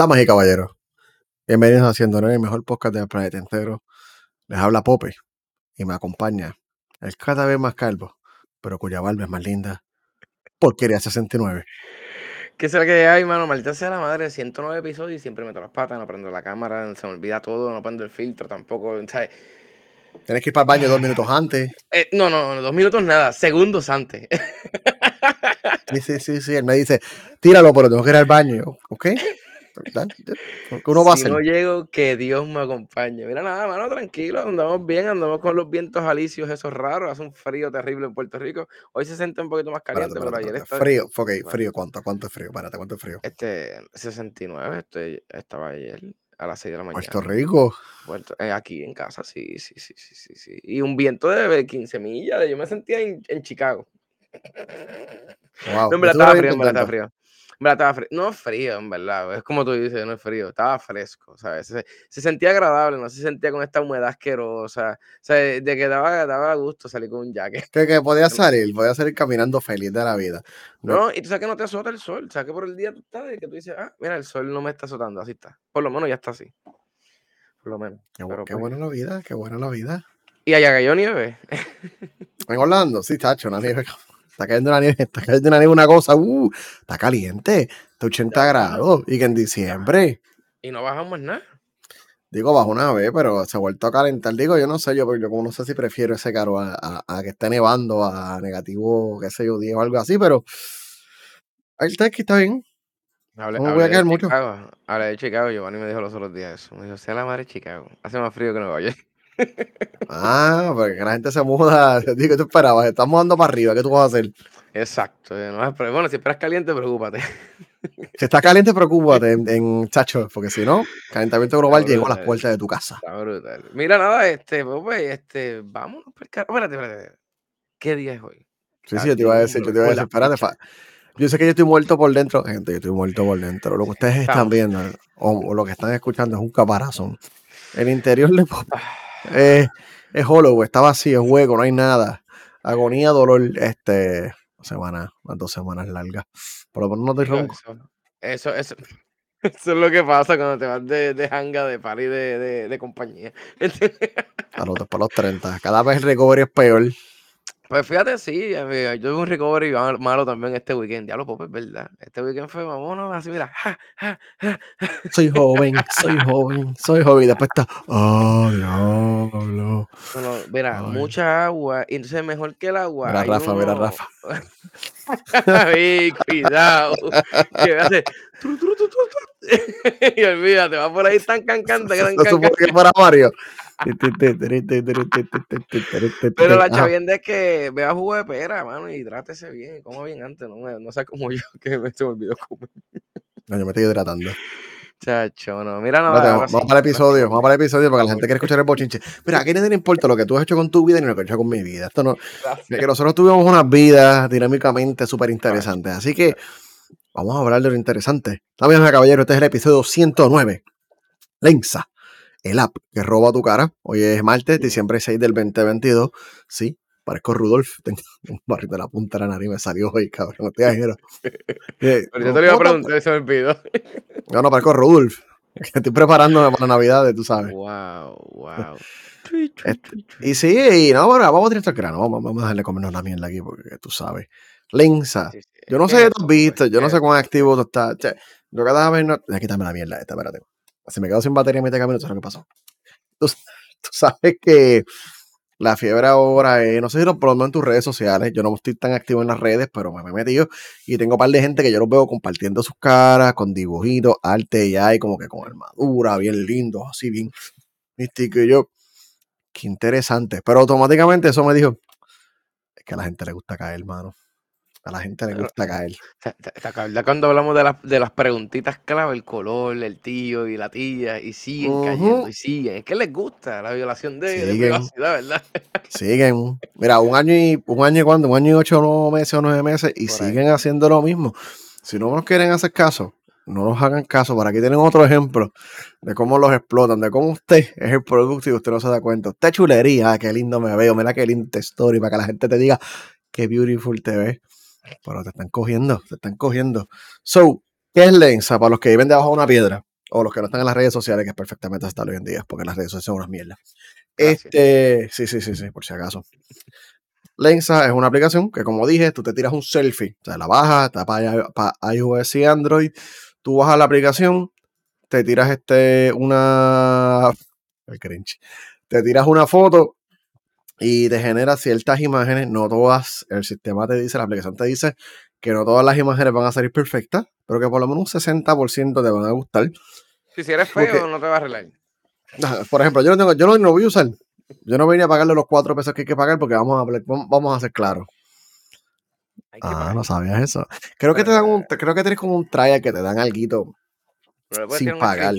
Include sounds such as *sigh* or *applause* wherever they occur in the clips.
Damas y caballeros, bienvenidos a Haciendo el mejor podcast del planeta entero. Les habla Pope y me acompaña el cada vez más calvo, pero cuya barba es más linda, Porquería 69. ¿Qué será que hay, mano? Maldita sea la madre, 109 episodios y siempre meto las patas, no prendo la cámara, se me olvida todo, no prendo el filtro tampoco, ¿sabes? Tienes que ir para el baño dos minutos antes. Eh, no, no, dos minutos nada, segundos antes. Sí, sí, sí, sí. Él me dice, tíralo, pero tengo que ir al baño. Ok. *laughs* ¿Qué uno va a Si hacer? no llego, que Dios me acompañe. Mira, nada, mano, tranquilo, andamos bien, andamos con los vientos alisios esos raros, hace un frío terrible en Puerto Rico. Hoy se siente un poquito más caliente, Espérate, pero ayer estaba... Frío, ok, frío. ¿Cuánto? ¿Cuánto es frío? Espérate, ¿cuánto es frío? Este, 69, este, estaba ayer a las 6 de la mañana. Puerto Rico. Puerto- eh, aquí en casa, sí, sí, sí, sí, sí, sí. Y un viento de 15 millas, yo me sentía en, en Chicago. Wow. No, verdad estuve estaba frío, en verdad estaba frío. Verdad estaba frío. No frío, en verdad. Es como tú dices, no es frío. Estaba fresco, ¿sabes? Se, se sentía agradable, no se sentía con esta humedad asquerosa. O sea, de que daba, daba gusto salir con un jacket. Que, que podía *laughs* salir, podía salir caminando feliz de la vida. No, No, y tú sabes que no te azota el sol. O sea, que por el día tú estás de que tú dices, ah, mira, el sol no me está azotando. Así está. Por lo menos ya está así. Por lo menos. qué, Pero, qué pues, buena la vida, qué buena la vida. Y allá cayó nieve. En Orlando, sí, tacho, una nieve. *laughs* Está cayendo una nieve, *laughs* está cayendo una nieve, una cosa, uh, está caliente, está 80 grados. Y que en diciembre, Y no bajamos nada. digo, bajo una vez, pero se ha vuelto a calentar. Digo, yo no sé, yo, yo como no sé si prefiero ese caro a, a- a que esté nevando a negativo, qué sé yo, 10 o algo así, pero el que está bien. Hablé, No me voy a quedar de mucho. Chicago, hablé de Chicago, Giovanni me dijo los otros días eso. Me dijo, sea la madre de Chicago. Hace más frío que Nueva York. Ah, porque la gente se muda. *laughs* Digo, tú esperabas, estamos dando para arriba, ¿qué tú vas a hacer? Exacto. eh, bueno, si esperas caliente, preocúpate. *laughs* Si está caliente, preocúpate en, en chacho, porque si no, calentamiento global llegó a las puertas de tu casa. Está brutal. Mira, nada, este, pues, este, vámonos por. Espérate, espérate. ¿Qué día es hoy? Sí, sí, yo te iba a decir, yo te iba a decir, espérate, fa- yo sé que yo estoy muerto por dentro, gente, yo estoy muerto por dentro. Lo que ustedes están viendo o, o lo que están escuchando es un caparazón. El interior de Ah, es, hollow, está vacío, es hueco, no hay nada. Agonía, dolor, este, semana, unas dos semanas largas. Por lo menos no Digo, ronco. Eso, eso, eso, *laughs* eso es lo que pasa cuando te vas de, de hanga, de party, de, de, de compañía. A los, para los 30. Cada vez el recovery es peor. Pues fíjate, sí, amigo, yo tuve un recovery mal- malo también este weekend. Diablo, Pope, es verdad. Este weekend fue, vámonos, así, mira. ja, ja, ja, Soy joven, soy joven, soy joven. Y después está, oh, diablo. No, no, mira, Ay. mucha agua. Y entonces, mejor que el agua. Mira, hay Rafa, mira, uno- Rafa. *laughs* Ey, cuidado. que me hace. tru, tru, tru, tru, tru. *laughs* y olvídate, va por ahí tan cancante, tan No supone cancante. que fuera Mario. Pero la chavienda es que vea jugo de pera, mano, y trátese bien, coma bien antes, no, no sea como yo, que me se me olvidó comer. No, yo me estoy hidratando. Chacho, no, mira, ahora vamos, para el episodio, vamos para el episodio porque la gente quiere escuchar el bochinche. Mira, a no le importa lo que tú has hecho con tu vida ni lo que he hecho con mi vida. Esto no, Gracias. que nosotros tuvimos unas vidas dinámicamente súper interesantes. Así que vamos a hablar de lo interesante. Amigos y caballeros, este es el episodio 109. Lensa, el app que roba tu cara. Hoy es martes, diciembre 6 del 2022. Sí, parezco Rudolf. *laughs* Tengo un barrito en la punta de la nariz, me salió hoy, cabrón. No te exagero. *laughs* Eh, Pero yo te lo iba a ¿cómo te- preguntar se me olvidó. No, no, parezco Rudolf. *laughs* Estoy preparándome para Navidades, tú sabes. Wow, wow. Este, Y sí, y no, bueno, vamos directo al grano. Vamos, vamos a dejarle comernos la mierda aquí porque tú sabes. Sí, Yo no sé qué tú has visto, yo no sé cuán activo tú estás. Che, yo cada vez no. La mierda esta, espérate. Si me quedo sin batería en mitad de camino, eso es lo que pasó. Tú, *laughs* tú sabes que la fiebre ahora es, no sé si lo menos en tus redes sociales, yo no estoy tan activo en las redes, pero me he metido y tengo un par de gente que yo los veo compartiendo sus caras, con dibujitos, arte y hay como que con armadura, bien lindos, así bien místico. Y yo, qué interesante. Pero automáticamente eso me dijo, es que a la gente le gusta caer, hermano. A la gente le gusta caer. ¿Te, te- te acuerdas cuando hablamos de, las de las preguntitas clave? El color, el tío y la tía, y siguen cayendo y siguen. Es que les gusta la violación de, de privacidad, ¿verdad? Siguen. Mira, un año y un año y cuándo, un año y ocho nueve meses o nueve meses y Por ahí. siguen haciendo lo mismo. Si no nos quieren hacer caso, no nos hagan caso. Por aquí tienen otro ejemplo de cómo los explotan, de cómo usted es el producto y usted no se da cuenta. Usted es chulería, ah, qué lindo me veo, mira qué linda story, para que la gente te diga qué beautiful te ves. Pero te están cogiendo, te están cogiendo. So, ¿qué es Lensa para los que viven debajo de una piedra? o los que no están en las redes sociales, que es perfectamente aceptable hoy en día, porque las redes sociales son unas mierdas. Gracias. Este, sí, sí, sí, sí, por si acaso. Lensa es una aplicación que, como dije, tú te tiras un selfie, o sea, la bajas, está para, para iOS y Android, tú bajas la aplicación, te tiras este, una, el cringe, te tiras una foto y te genera ciertas imágenes, no todas, el sistema te dice, la aplicación te dice que no todas las imágenes van a salir perfectas, pero que por lo menos un 60% te van a gustar. Si, si eres feo, Porque- no te va a arreglar. Por ejemplo, yo no, tengo, yo no, no voy a usar. Yo no vine a pagarle los cuatro pesos que hay que pagar porque vamos a, vamos a ser claros. Ah, pagar. no sabías eso. Creo que te dan un, creo que tienes como un trial que te dan algo sin pagar.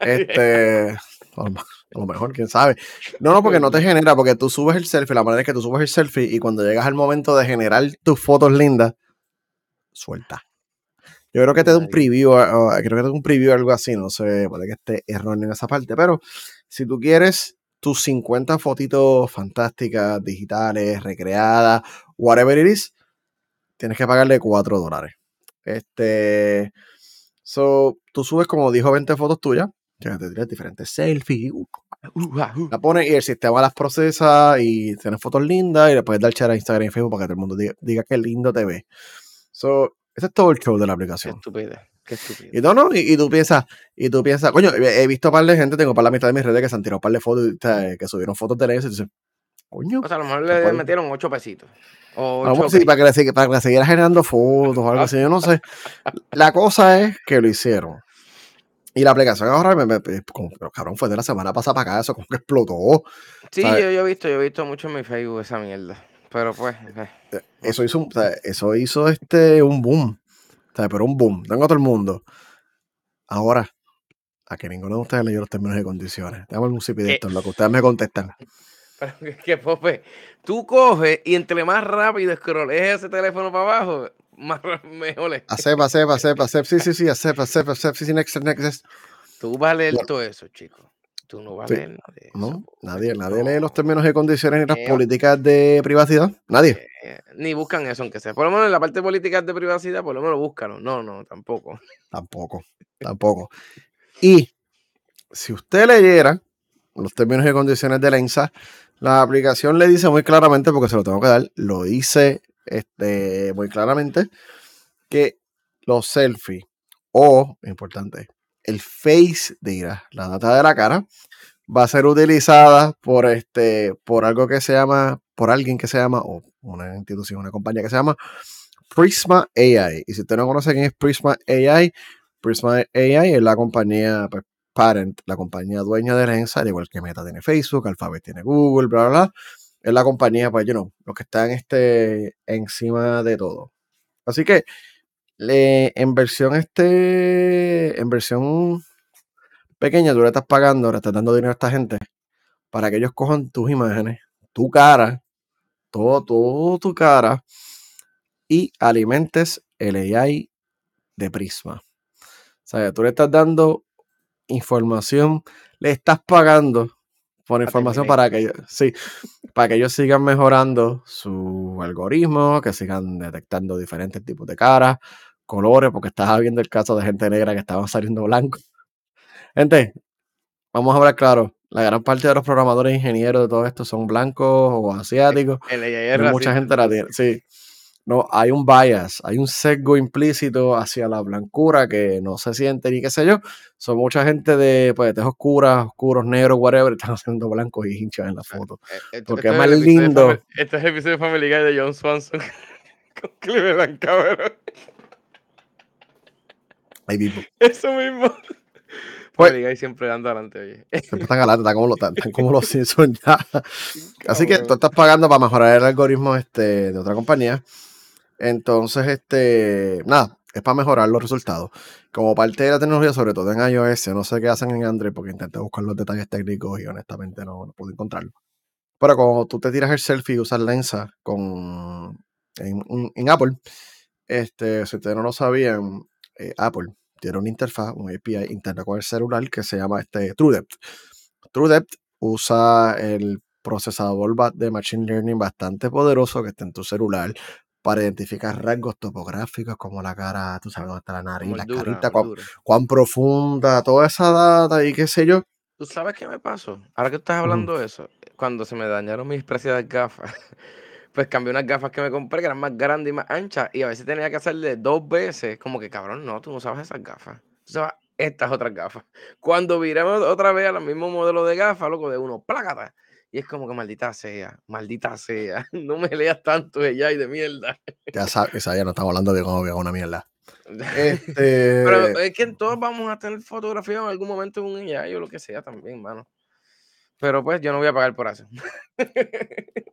Este, *laughs* a lo mejor- quién sabe. No, no, porque no te genera, porque tú subes el selfie, la manera es que tú subes el selfie y cuando llegas al momento de generar tus fotos lindas, suelta. Yo creo que te da un preview, ah, ah, creo que te da un preview o algo así, no sé, puede que esté erróneo en esa parte, pero si tú quieres tus 50 fotitos fantásticas, digitales, recreadas, whatever it is, tienes que pagarle 4 dólares. Este, so, tú subes como dijo 20 fotos tuyas, que te tiras diferentes selfies, uh. La pones y el sistema las procesa y tienes fotos lindas y le puedes dar share a Instagram y Facebook para que todo el mundo diga, diga que lindo te ve. So, ese es todo el show de la Qué aplicación. estúpida. Qué estúpida. Y no, no, y, y tú piensas, y tú piensas, coño, he he visto un par de gente, tengo para la mitad de mis redes que se han tirado un par de fotos, que subieron fotos de eso y dices, coño, O sea, a lo mejor ¿Se le metieron ocho pesitos. O vamos ocho K. para que, le, para que le siguiera generando fotos o algo así, yo no sé. *laughs* La cosa es que lo hicieron. Y la aplicación ahora, me, me- me- como, pero, cabrón, fue de la semana pasada para acá, eso como que explotó. Sí, ¿sabes? yo, yo he visto, yo he visto mucho en mi Facebook esa mierda. Pero pues, eh, Eso hizo, un- o sea, eso hizo este, un boom. O sea, pero un boom. Tengo a todo el mundo. Ahora, a que ninguno de ustedes leyó los términos y condiciones. Dame un ¿Qué? esto, lo que ustedes me contestan. pero *laughs* que, que Pope, tú coges y entre más rápido escrolees ese teléfono para abajo, más ra- *laughs* mejor es. Acep, acep, acep, acep. Sí, sí, sí, acep, acep, acep. Sí, sí, next, next, next. Tú vas a leer todo eso, chico. Tú no vas Sí. a leer nada de eso. No, nadie, nadie No. lee los términos y condiciones ni las Eh, políticas de privacidad. Nadie. Eh, ni buscan eso, aunque sea. Por lo menos en la parte política de privacidad, por lo menos búscalo. No, no, tampoco. Tampoco, tampoco. Y si usted leyera los términos y condiciones de la ENSA, la aplicación le dice muy claramente, porque se lo tengo que dar, lo dice este, muy claramente, que los selfies o, importante, el face data, la data de la cara, va a ser utilizada por este, por algo que se llama, por alguien que se llama, o una institución, una compañía que se llama Prisma AI. Y si usted no conoce quién es Prisma AI, Prisma AI es la compañía pues, parent, la compañía dueña de Lensa, al igual que Meta tiene Facebook, Alphabet tiene Google, bla, bla, bla. Es la compañía, pues, you know, los que están este, encima de todo. Así que, le, en versión este, en versión pequeña, tú le estás pagando, le estás dando dinero a esta gente para que ellos cojan tus imágenes, tu cara, todo, todo tu cara y alimentes el AI de Prisma. O sea, tú le estás dando información, le estás pagando por información para que ellos, sí, para que ellos sigan mejorando su algoritmo, que sigan detectando diferentes tipos de caras, colores, porque estás viendo el caso de gente negra que estaban saliendo blancos. Gente, vamos a hablar claro. La gran parte de los programadores e ingenieros de todo esto son blancos o asiáticos. El es No mucha gente la tiene. Sí. No, hay un bias, hay un sesgo implícito hacia la blancura que no se siente ni qué sé yo. Son mucha gente de pues, de tez oscura, oscuros, negros, whatever, *laughs* están haciendo blancos y hinchas en la foto. Eh, esto- Porque esto es más lindo. Family- Este es el episodio de Family Guy de John Swanson *laughs* con Cleveland, cabrón. Hay mismo. Eso mismo. Pues- Family Guy siempre dando adelante, oye. Siempre están adelante, están como los, están, como los Simpsons ya. *laughs* Así que tú estás pagando para mejorar el algoritmo este, de otra compañía. Entonces, este, nada, es para mejorar los resultados. Como parte de la tecnología, sobre todo en iOS, no sé qué hacen en Android porque intenté buscar los detalles técnicos y honestamente no, pude encontrarlo. Pero cuando tú te tiras el selfie y usas Lensa con, en, Apple, este, si ustedes no lo sabían, eh, Apple tiene una interfaz, un API interno con el celular que se llama este, TrueDepth. TrueDepth usa el procesador de Machine Learning bastante poderoso que está en tu celular para identificar rasgos topográficos como la cara, tú sabes dónde está la nariz, la carita, cuán, profunda, toda esa data y qué sé yo. ¿Tú sabes qué me pasó? Ahora que estás hablando de eso, cuando se me dañaron mis preciadas gafas, *laughs* pues cambié unas gafas que me compré que eran más grandes y más anchas y a veces tenía que hacerle dos veces, como que cabrón, no, tú no sabes esas gafas, tú sabes estas otras gafas. Cuando viramos otra vez al mismo modelo de gafas, loco, de uno, plácata. Y es como que maldita sea, maldita sea, *laughs* no me leas tanto de ya y de mierda. Ya sabes, ya no estamos hablando de cómo una mierda. *laughs* Pero Este, es que todos vamos a tener fotografía en algún momento en un AI o lo que sea también, mano. Pero pues yo no voy a pagar por eso.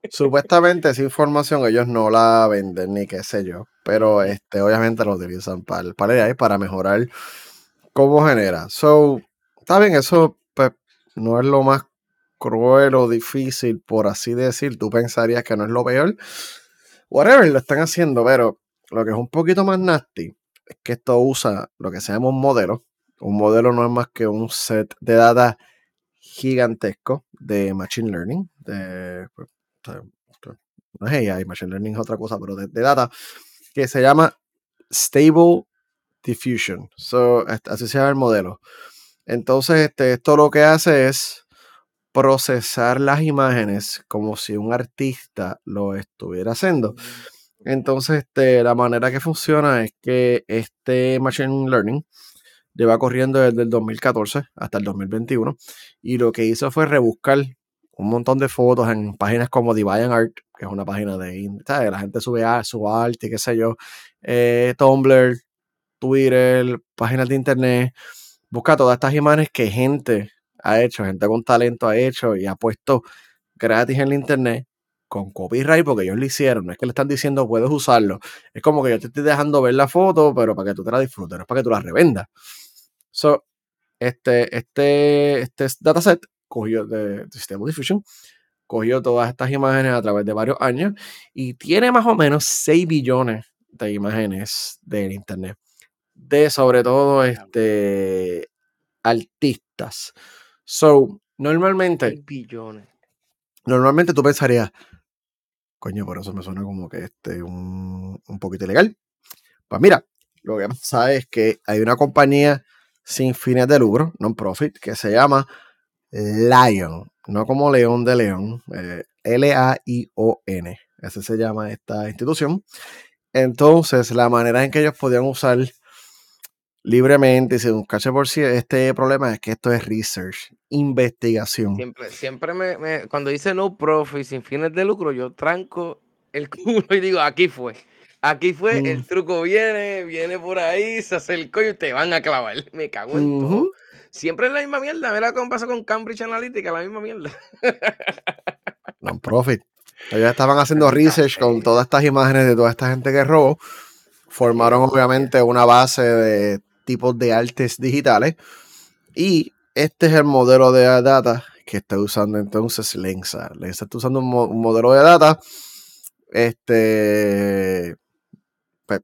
supuestamente esa información ellos no la venden ni qué sé yo, pero este, obviamente la utilizan para, para el AI para mejorar cómo genera. So, está bien, eso pues, no es lo más cruel o difícil, por así decir. Tú pensarías que no es lo peor. Whatever, lo están haciendo, pero lo que es un poquito más nasty es que esto usa lo que se llama un modelo. Un modelo no es más que un set de data gigantesco de Machine Learning. De, pues, no es AI, Machine Learning es otra cosa, pero de, de data que se llama Stable Diffusion. So, así se llama el modelo. Entonces, este, esto lo que hace es procesar las imágenes como si un artista lo estuviera haciendo. Entonces, este, la manera que funciona es que este Machine Learning lleva corriendo desde el 2014 hasta el 2021 y lo que hizo fue rebuscar un montón de fotos en páginas como DeviantArt, que es una página de la gente sube a, su arte qué sé yo, eh, Tumblr, Twitter, páginas de internet, busca todas estas imágenes que gente ha hecho, gente con talento ha hecho y ha puesto gratis en la internet con copyright porque ellos lo hicieron, no es que le están diciendo puedes usarlo, es como que yo te estoy dejando ver la foto, pero para que tú te la disfrutes, no es para que tú la revendas. So, este, este, este dataset cogió de, de Stable Diffusion, cogió todas estas imágenes a través de varios años y tiene más o menos 6 billones de imágenes del internet. De sobre todo este artistas. So, normalmente, 6 billones. normalmente tú pensarías, coño, por eso me suena como que este un, un poquito ilegal. Pues mira, lo que pasa es que hay una compañía sin fines de lucro, non-profit, que se llama Lion, no como León de León, eh, L-A-I-O-N, ese se llama esta institución. Entonces, la manera en que ellos podían usar libremente y sin buscarse por sí este problema es que esto es research, investigación. Siempre, siempre me, me- cuando dice no profit, sin fines de lucro, yo tranco el *laughs* culo y digo, aquí fue. Aquí fue, Mm. el truco viene, viene por ahí, se acercó y te van a clavar. *laughs* Me cago en Ujú. todo. Siempre es la misma mierda. Mira cómo pasa con Cambridge Analytica, la misma mierda. *laughs* non-profit. Ellos estaban haciendo research con todas estas imágenes de toda esta gente que robó. Formaron obviamente una base de tipos de artes digitales. Y este es el modelo de data que está usando entonces Lensa. Lensa está usando un, mo- un modelo de data. Este. pues,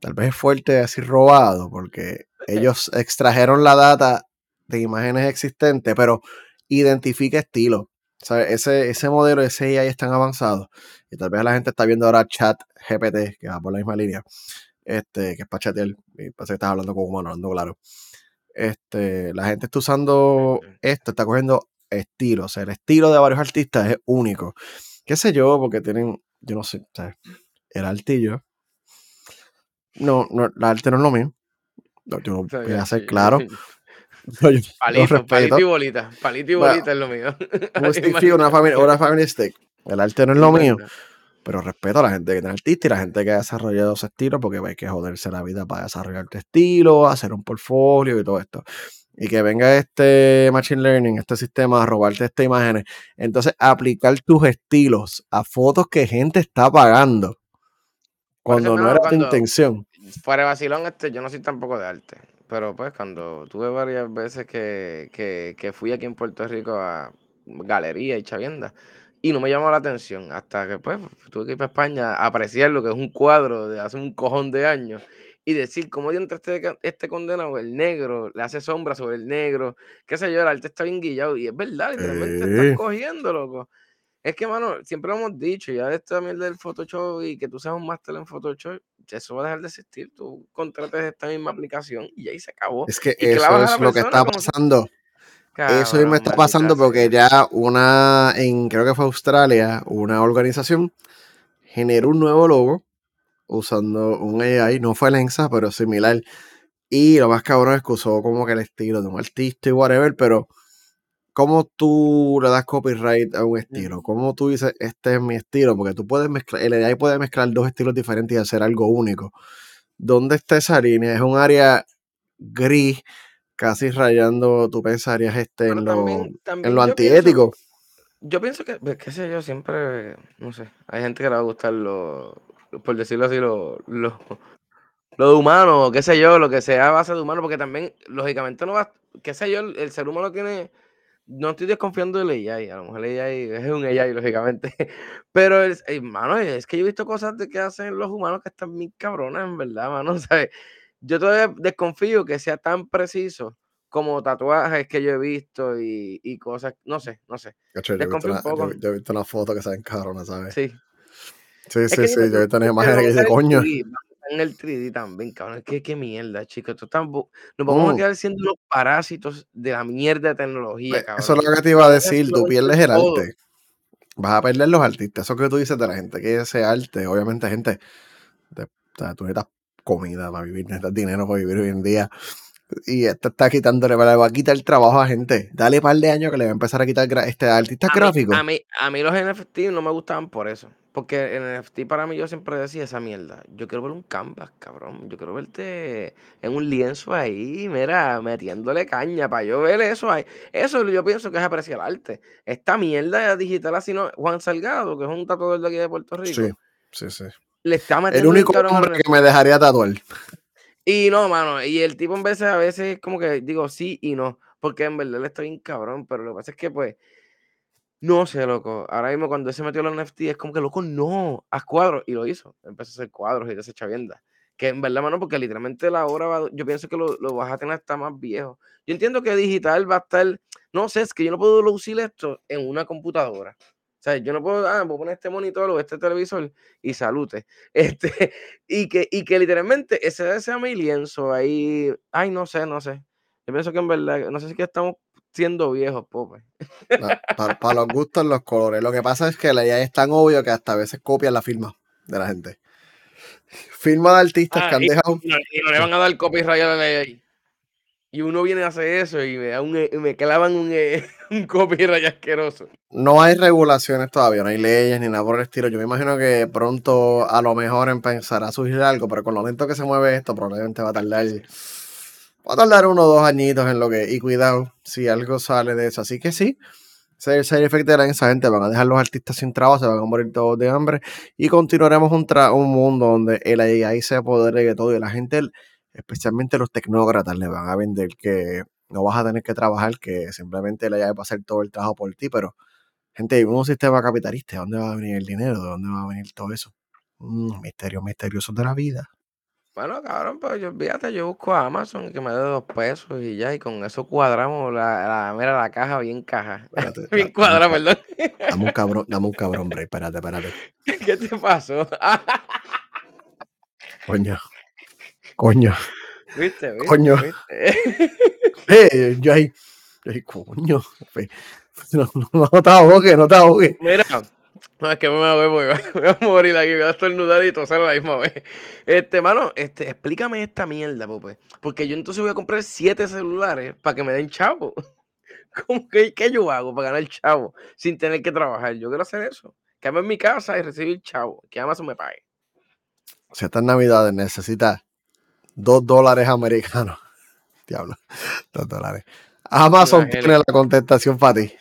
tal vez es fuerte decir robado, porque ellos extrajeron la data de imágenes existentes, pero identifica estilo. O sea, ese, ese modelo, ese AI es tan avanzado. Y tal vez la gente está viendo ahora chat GPT, que va por la misma línea. Este, que es para chatear. Y parece que estás hablando con humano, hablando claro. Este, la gente está usando esto, está cogiendo estilo. O sea, el estilo de varios artistas es único. Qué sé yo, porque tienen, yo no sé, o sea, el yo. No, no, el arte no es lo mío. No, Yo Está voy a ser claro. *laughs* *laughs* Yo Palito, palito y bolita. Palito y Bueno, bolita es lo mío. *laughs* Un stick una familia, una family stick. El arte no es lo mío. Pero respeto a la gente que es artista y la gente que ha desarrollado ese estilo, porque hay que joderse la vida para desarrollar tu estilo, hacer un portfolio y todo esto. Y que venga este Machine Learning, este sistema, a robarte estas imágenes. Entonces, aplicar tus estilos a fotos que gente está pagando cuando no era tu intención. fuera de vacilón, este, yo no soy tampoco de arte. Pero pues cuando tuve varias veces que, que, que fui aquí en Puerto Rico a galería y chavienda, y no me llamó la atención, hasta que pues tuve que ir para España a apreciar lo que es un cuadro de hace un cojón de años y decir cómo dentro este, ca- este condenado, el negro, le hace sombra sobre el negro, qué sé yo, el arte está bien guillado, y es verdad, literalmente estás Sí. cogiendo, loco. Es que, mano, siempre lo hemos dicho, ya esto también del Photoshop y que tú seas un máster en Photoshop, eso va a dejar de existir. Tú contrates esta misma aplicación y ahí se acabó. Es que Y eso es lo que está si- Eso me está pasando porque ya una, en creo que fue Australia, una organización generó un nuevo logo usando un AI, no fue Lensa, pero similar. Y lo más cabrón es que usó como que el estilo de un artista y whatever, pero ¿cómo tú le das copyright a un estilo? ¿Cómo tú dices, este es mi estilo? Porque tú puedes mezclar, el AI puede mezclar dos estilos diferentes y hacer algo único. ¿Dónde está esa línea? Es un área gris, casi rayando, tú pensarías, este, Pero en lo, también, en también lo yo pienso, antiético. yo pienso que, pues, qué sé yo, siempre, no sé, hay gente que le va a gustar lo, por decirlo así, lo, lo, lo de humano, qué sé yo, lo que sea a base de humano, porque también, lógicamente, no va, qué sé yo, el, el ser humano tiene, no estoy desconfiando del AI, a lo mejor el AI es un AI, *laughs* lógicamente, pero, hermano, es que yo he visto cosas de que hacen los humanos que están bien cabronas, en verdad, mano, *laughs* ¿sabes? Yo todavía desconfío que sea tan preciso como tatuajes que yo he visto y, y cosas, no sé, no sé, Cacho, yo, he visto desconfío un una, yo, poco, yo he visto una foto que salen cabronas, ¿sabes? sí. Sí, Es sí, que sí, yo he visto unas es imágenes que dice, coño. 3D, vamos a estar en el 3D también, cabrón. ¿Qué, qué mierda, chicos? Nos vamos a quedar siendo los parásitos de la mierda de tecnología, pues, eso es lo que te iba a decir, tú pierdes el todo. arte. Vas a perder los artistas. Eso que tú dices de la gente que ese arte, obviamente, gente, de- o sea, tú necesitas comida para vivir, necesitas dinero para vivir hoy en día. Y esto está quitándole, le va a quitar trabajo a gente. Dale par de años que le va a empezar a quitar este, artistas gráficos. a, mí, a mí los NFT no me gustaban por eso. Porque en NFT para mí yo siempre decía esa mierda. Yo quiero ver un canvas, cabrón. Yo quiero verte en un lienzo ahí, mira, metiéndole caña para yo ver eso ahí. Eso yo pienso que es apreciar arte. Esta mierda digital así no. Juan Salgado, que es un tatuador de aquí de Puerto Sí, Rico, sí, sí. Le está El metiendo bien único cabrón hombre que me dejaría tatuar. Y no, mano, y el tipo en vez a veces es como que digo sí y no, porque en verdad él está bien cabrón, pero lo que pasa es que pues, no sé, loco, ahora mismo cuando él se metió en los NFT es como que, loco, no, haz cuadros, y lo hizo, empezó a hacer cuadros y de esa chavienda, que en verdad, mano, porque literalmente la obra, va- yo pienso que lo, lo vas a tener hasta más viejo. Yo entiendo que digital va a estar, no sé, es que yo no puedo lucir esto en una computadora. Sea, yo no puedo, ah, puedo poner este monitor o este televisor y salute. *laughs* Este, y que, y que literalmente ese sea mi lienzo ahí. Ay, no sé, no sé. Yo pienso que en verdad, no sé si que estamos siendo viejos, pobre. Para, para los gustos, los colores. Lo que pasa es que la IA es tan obvio que hasta a veces copian la firma de la gente. Firma de artistas que Ah, han y, dejado. y no, y no le van a dar copyright a la ley ahí. Y uno viene a hacer eso y me, da un, eh, me clavan un, eh, *laughs* un copyright asqueroso. No hay regulaciones todavía, no hay leyes ni nada por el estilo. Yo me imagino que pronto a lo mejor empezará a surgir algo, pero con lo lento que se mueve esto, probablemente va a tardar. Va a tardar uno o dos añitos en lo que. Y cuidado, si algo sale de eso. Así que sí, ese side effect de esa gente van a dejar los artistas sin trabajo, se van a morir todos de hambre. Y continuaremos un, tra- un mundo donde el AI se apodere de todo y la gente, especialmente los tecnócratas, le van a vender que no vas a tener que trabajar, que simplemente el AI va a hacer todo el trabajo por ti, pero Gente, un sistema capitalista, ¿de dónde va a venir el dinero? ¿De dónde va a venir todo eso? Mm, misterios misteriosos de la vida. Bueno, cabrón, pero yo, fíjate, yo busco a Amazon que me dé dos pesos y ya, y con eso cuadramos la, la, mira, la caja bien caja. Espérate, *laughs* bien cuadrada, perdón. dame un cabrón, dame un cabrón, break, *laughs* espérate, espérate. ¿Qué te pasó? *laughs* Coño, coño, ¿Viste, viste, coño. viste? *laughs* Eh, yo ahí, yo ahí, coño. No, no, no te ahogues, no te ahogues. Mira, no, es que me voy, voy, *laughs* voy a morir aquí, voy a estornudar y toser a la misma vez. Este, mano, este, explícame esta mierda, Pope. Porque yo entonces voy a comprar siete celulares para que me den chavo. *laughs* ¿Cómo que qué yo hago para ganar chavo sin tener que trabajar? Yo quiero hacer eso. Quedarme en mi casa y recibir chavo. Que Amazon me pague. Si estas navidades necesitas dos dólares americanos, *laughs* diablo, dos dólares. Amazon tiene la contestación para ti.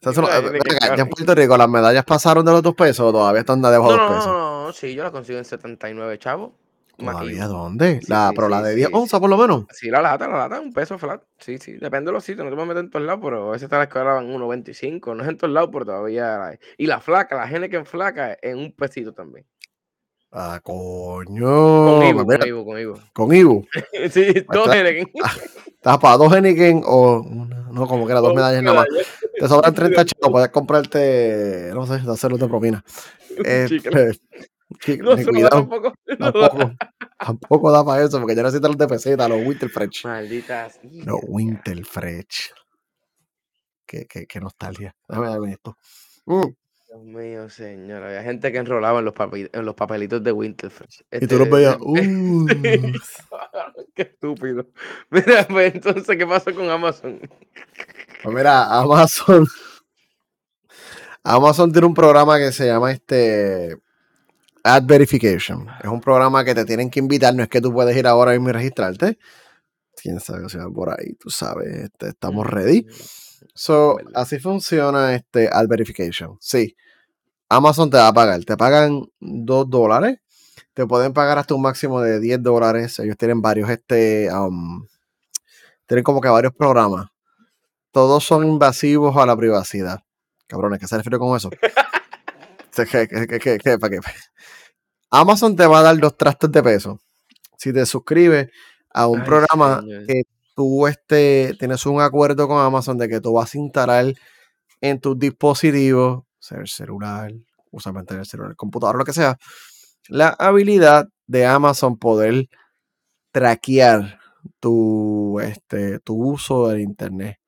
Eso no- ya en. Puerto Rico las medallas pasaron de los dos pesos o todavía están debajo de No, pesos. no, no, sí, yo la consigo en 79 chavos. ¿Todavía dónde? La, sí, pero la sí, de 10 sí, onzas por lo menos. Sí, la lata, la lata, un peso flat. Sí, sí, depende de los sitios, no te puedes meter en todos lados, pero a veces está la en 1.25, no es en todos lados, pero todavía la. Y la flaca, la gente que en flaca, en un pesito también. Ah, Con coño. Ibu, Mira, con Ibu, con Ibu. con Ibu. *laughs* sí, dos Heineken. ¿Estás para dos Henneken o no, como que era dos medallas nada más? te sobran 30 *laughs* chavos, puedes comprarte, no sé, hacerlo de propina. *laughs* Este, no, cuidado, tampoco, tampoco, tampoco, da para eso, porque yo necesito los de peseta, los Winterfresh. Malditas. Los Winterfresh. Qué, qué, qué nostalgia. Déjame darme esto. Mm. Dios mío, señor. Había gente que enrolaba en los, en los papelitos de Winterfresh. y tú los este, veías. *laughs* Uh. *laughs* Qué estúpido. Mira, *laughs* pues entonces, ¿qué pasó con Amazon? Pues mira, Amazon. Amazon tiene un programa que se llama este Ad Verification. Es un programa que te tienen que invitar. No es que tú puedes ir ahora mismo y registrarte. Quién sabe si va por ahí, tú sabes. Este, estamos ready. So, así funciona este ad verification. Sí, Amazon te va a pagar. Te pagan 2 dólares. Te pueden pagar hasta un máximo de 10 dólares. Ellos tienen varios, este, um, tienen como que varios programas. Todos son invasivos a la privacidad. Cabrones, ¿qué se refiere con eso? Amazon te va a dar dos trastos de peso. Si te suscribes a un programa que tú este, tienes un acuerdo con Amazon de que tú vas a instalar en tus dispositivos, sea el celular, usualmente el celular, el computador, lo que sea, la habilidad de Amazon poder traquear tu, este, tu uso del Internet,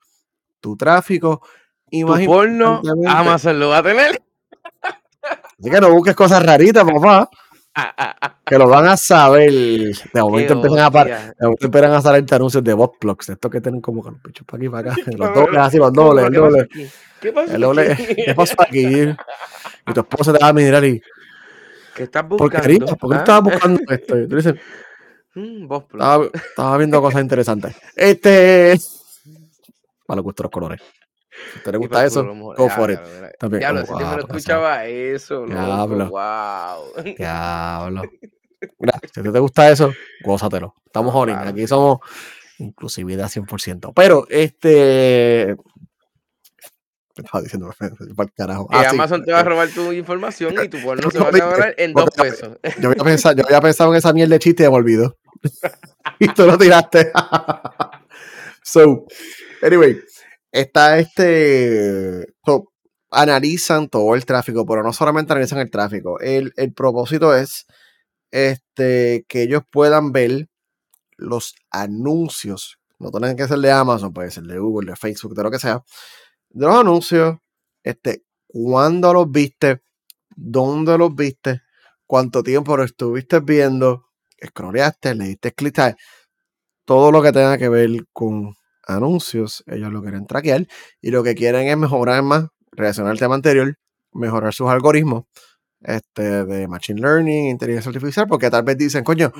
tu tráfico. Y tu porno, Amazon lo va a tener. Así que no busques cosas raritas, papá. Que lo van a saber. De momento, empiezan a, de momento empiezan a salir anuncios de botplugs. Estos que tienen como con los pichos para aquí para acá. *laughs* Los dobles, así, los dobles, el doble. ¿Qué pasó, aquí? ¿Qué pasó *laughs* aquí? Y tu esposa te va a mirar y. ¿Qué estás buscando? ¿Por qué ¿Ah? estabas buscando *laughs* esto? Y tú dices. Mm, estaba, estaba, viendo cosas interesantes. Este. Para los gustos los colores. Si te le gusta eso, go for it. También, ya lo, si me lo escuchaba eso, Diablo. wow. *laughs* Diablo. Mira, si te *laughs* gusta eso, gózatelo. Estamos no, Aquí somos inclusividad 100%. Pero, este. Me estaba diciendo *laughs* para el carajo. Y ah, Amazon te va a robar tu información y tu porno se va a acabar en dos pesos. Yo había, pensado, yo había pensado en esa mierda de chiste y me olvidó. y tú lo tiraste. so, anyway, está este. analizan todo el tráfico, pero no solamente analizan el tráfico. El, propósito es este, que ellos puedan ver los anuncios. No tienen que ser de Amazon, puede ser de Google, de Facebook, de lo que sea. De los anuncios, este, cuándo los viste, dónde los viste, cuánto tiempo lo estuviste viendo, scrolleaste, le diste clic, todo lo que tenga que ver con anuncios, ellos lo quieren traquear y lo que quieren es mejorar más, relacionar el tema anterior, mejorar sus algoritmos este, de Machine Learning, inteligencia artificial, porque tal vez dicen, coño,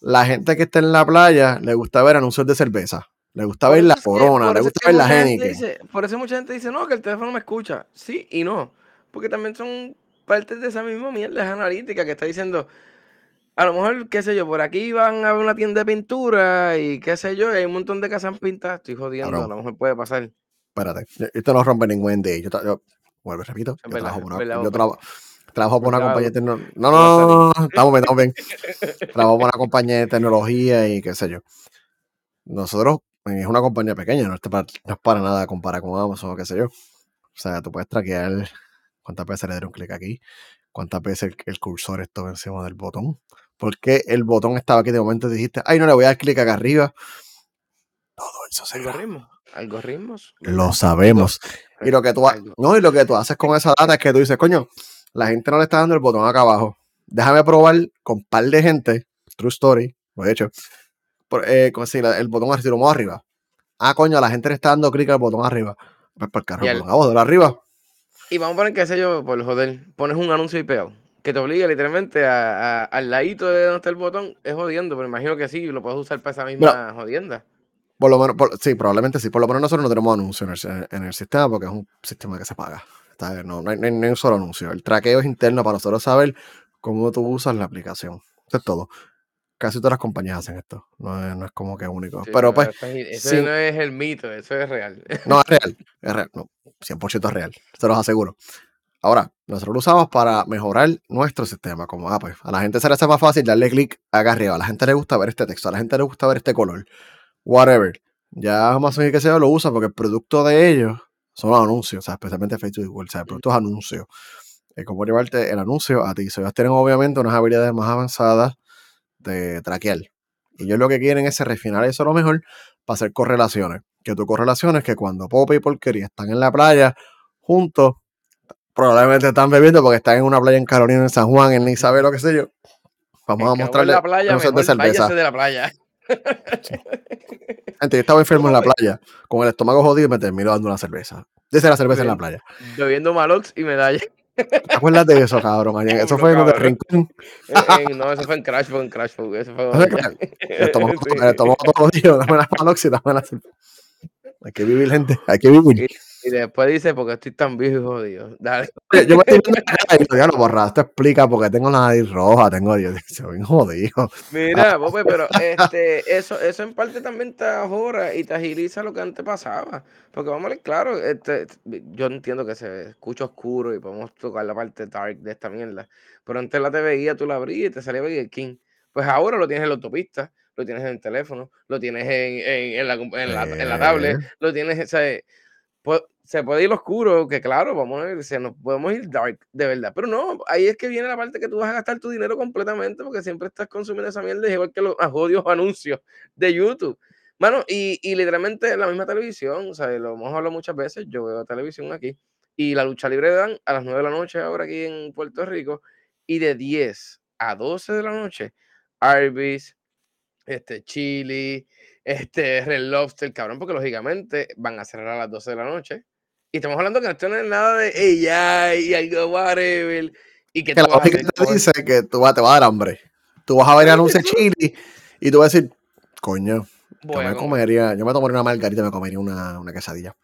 la gente que está en la playa le gusta ver anuncios de cerveza, le gusta ver la corona, le gusta ver la Heineken. Por eso mucha gente dice, no, que el teléfono me escucha. Sí y no, porque también son partes de esa misma mierda analítica que está diciendo, a lo mejor, qué sé yo, por aquí van a una tienda de pintura y qué sé yo, hay un montón de casas pintadas. Estoy jodiendo, a lo mejor puede pasar. Espérate, esto no rompe ningún de Yo, yo vuelvo, repito, yo trabajo por una, yo trabajo por una compañía de tecnología. No, no, no, no, estamos bien, estamos bien. *laughs* trabajo por una compañía de tecnología y qué sé yo. Nosotros, eh, es una compañía pequeña, no es para, no es para nada comparar con Amazon o qué sé yo. O sea, tú puedes traquear cuántas veces le dieron clic aquí, cuántas veces el, cursor estuvo encima del botón, porque el botón estaba aquí de momento dijiste, ay, no le voy a dar clic acá arriba. Todo eso se Algoritmos. Algoritmos. Lo sabemos. Y lo que tú no, y lo que tú haces con esa data es que tú dices, coño, la gente no le está dando el botón acá abajo. Déjame probar con un par de gente, true story, lo he hecho, por, eh, el botón lo arriba. Ah, coño, la gente le está dando clic al botón arriba. Pues por carro, el botón arriba. Y vamos a poner, qué sé yo, por joder, pones un anuncio y pegado que te obliga literalmente a, al ladito de donde está el botón, es jodiendo, pero imagino que sí, lo puedes usar para esa misma jodienda. Por lo menos, sí, probablemente sí. Por lo menos nosotros no tenemos anuncios en el, sistema porque es un sistema que se paga. No, no, hay, no, un solo anuncio. El traqueo es interno para nosotros saber cómo tú usas la aplicación. Eso es todo. Casi todas las compañías hacen esto. No es, no es como que único. pero pues. Eso no es el mito, eso es real. No, es real. *laughs* Es real. No, 100% es real. Se los aseguro. Ahora, nosotros lo usamos para mejorar nuestro sistema. Como, ah, pues a la gente se le hace más fácil darle clic acá arriba. A la gente le gusta ver este texto, a la gente le gusta ver este color. Whatever. Ya Amazon y que sea lo usa porque el producto de ellos son los anuncios, o sea, especialmente Facebook y Google, o sea, productos anuncios. Es como llevarte el anuncio a ti. So, ellos tienen obviamente unas habilidades más avanzadas de traquear. Y ellos lo que quieren es refinar eso a lo mejor para hacer correlaciones. Que tú correlaciones que cuando Pope y Porquería están en la playa juntos, probablemente están bebiendo porque están en una playa en Carolina, en San Juan, en Isabel, lo que sé yo. Vamos a mostrarle la playa, de cerveza. de la playa. *laughs* Gente, yo estaba enfermo en la playa, con el estómago jodido y me terminó dando una cerveza. Dice la cerveza en la playa. Bebiendo Malox y medalla. ¿Te acuerdas de eso, cabrón? Eso fue en el cabrón. rincón. En- en- no, eso fue en Crash, fue en Crash, fue, eso fue *laughs* *laughs* El estómago, Sí. el estómago todo jodido. Dame la malox y dame la cerveza. Hay que vivir, gente. Hay que vivir. Y después dice, porque estoy tan viejo y jodido. Dale. Yo me estoy viendo la cara y digo, diablo, borrado. Esto explica porque tengo la nariz roja, tengo Dios, *laughs* soy bien jodido. Mira, Pope, pero este, eso, eso en parte también te ahorra y te agiliza lo que antes pasaba. Porque vamos a ver, claro, este, yo entiendo que se escucha oscuro y podemos tocar la parte dark de esta mierda. Pero antes la TV guía, tú la abrías y te salía Burger King. Pues ahora lo tienes en la autopista, lo tienes en el teléfono, lo tienes en, en, en la, en, la, en la tablet, lo tienes, o sea, pu- se puede ir oscuro, que claro, vamos a ver, se nos podemos ir dark, de verdad. Pero no, ahí es que viene la parte que tú vas a gastar tu dinero completamente porque siempre estás consumiendo esa mierda, igual que los jodidos anuncios de YouTube. Mano, y, y literalmente la misma televisión, o sea, lo hemos hablado muchas veces, yo veo televisión aquí, y la lucha libre dan a las 9 de la noche ahora aquí en Puerto Rico, y de 10 a 12 de la noche, Arby's, este, Chili, este, Red Lobster, cabrón, porque lógicamente van a cerrar a las 12 de la noche. Y estamos hablando que esto no es nada de AI y algo whatever. Y que Que tú la vas te dice que tú vas, te va a dar hambre. Tú vas a ver el anuncio de chili y tú vas a decir, coño, yo me comer. comería, yo me tomaría una margarita y me comería una, una quesadilla.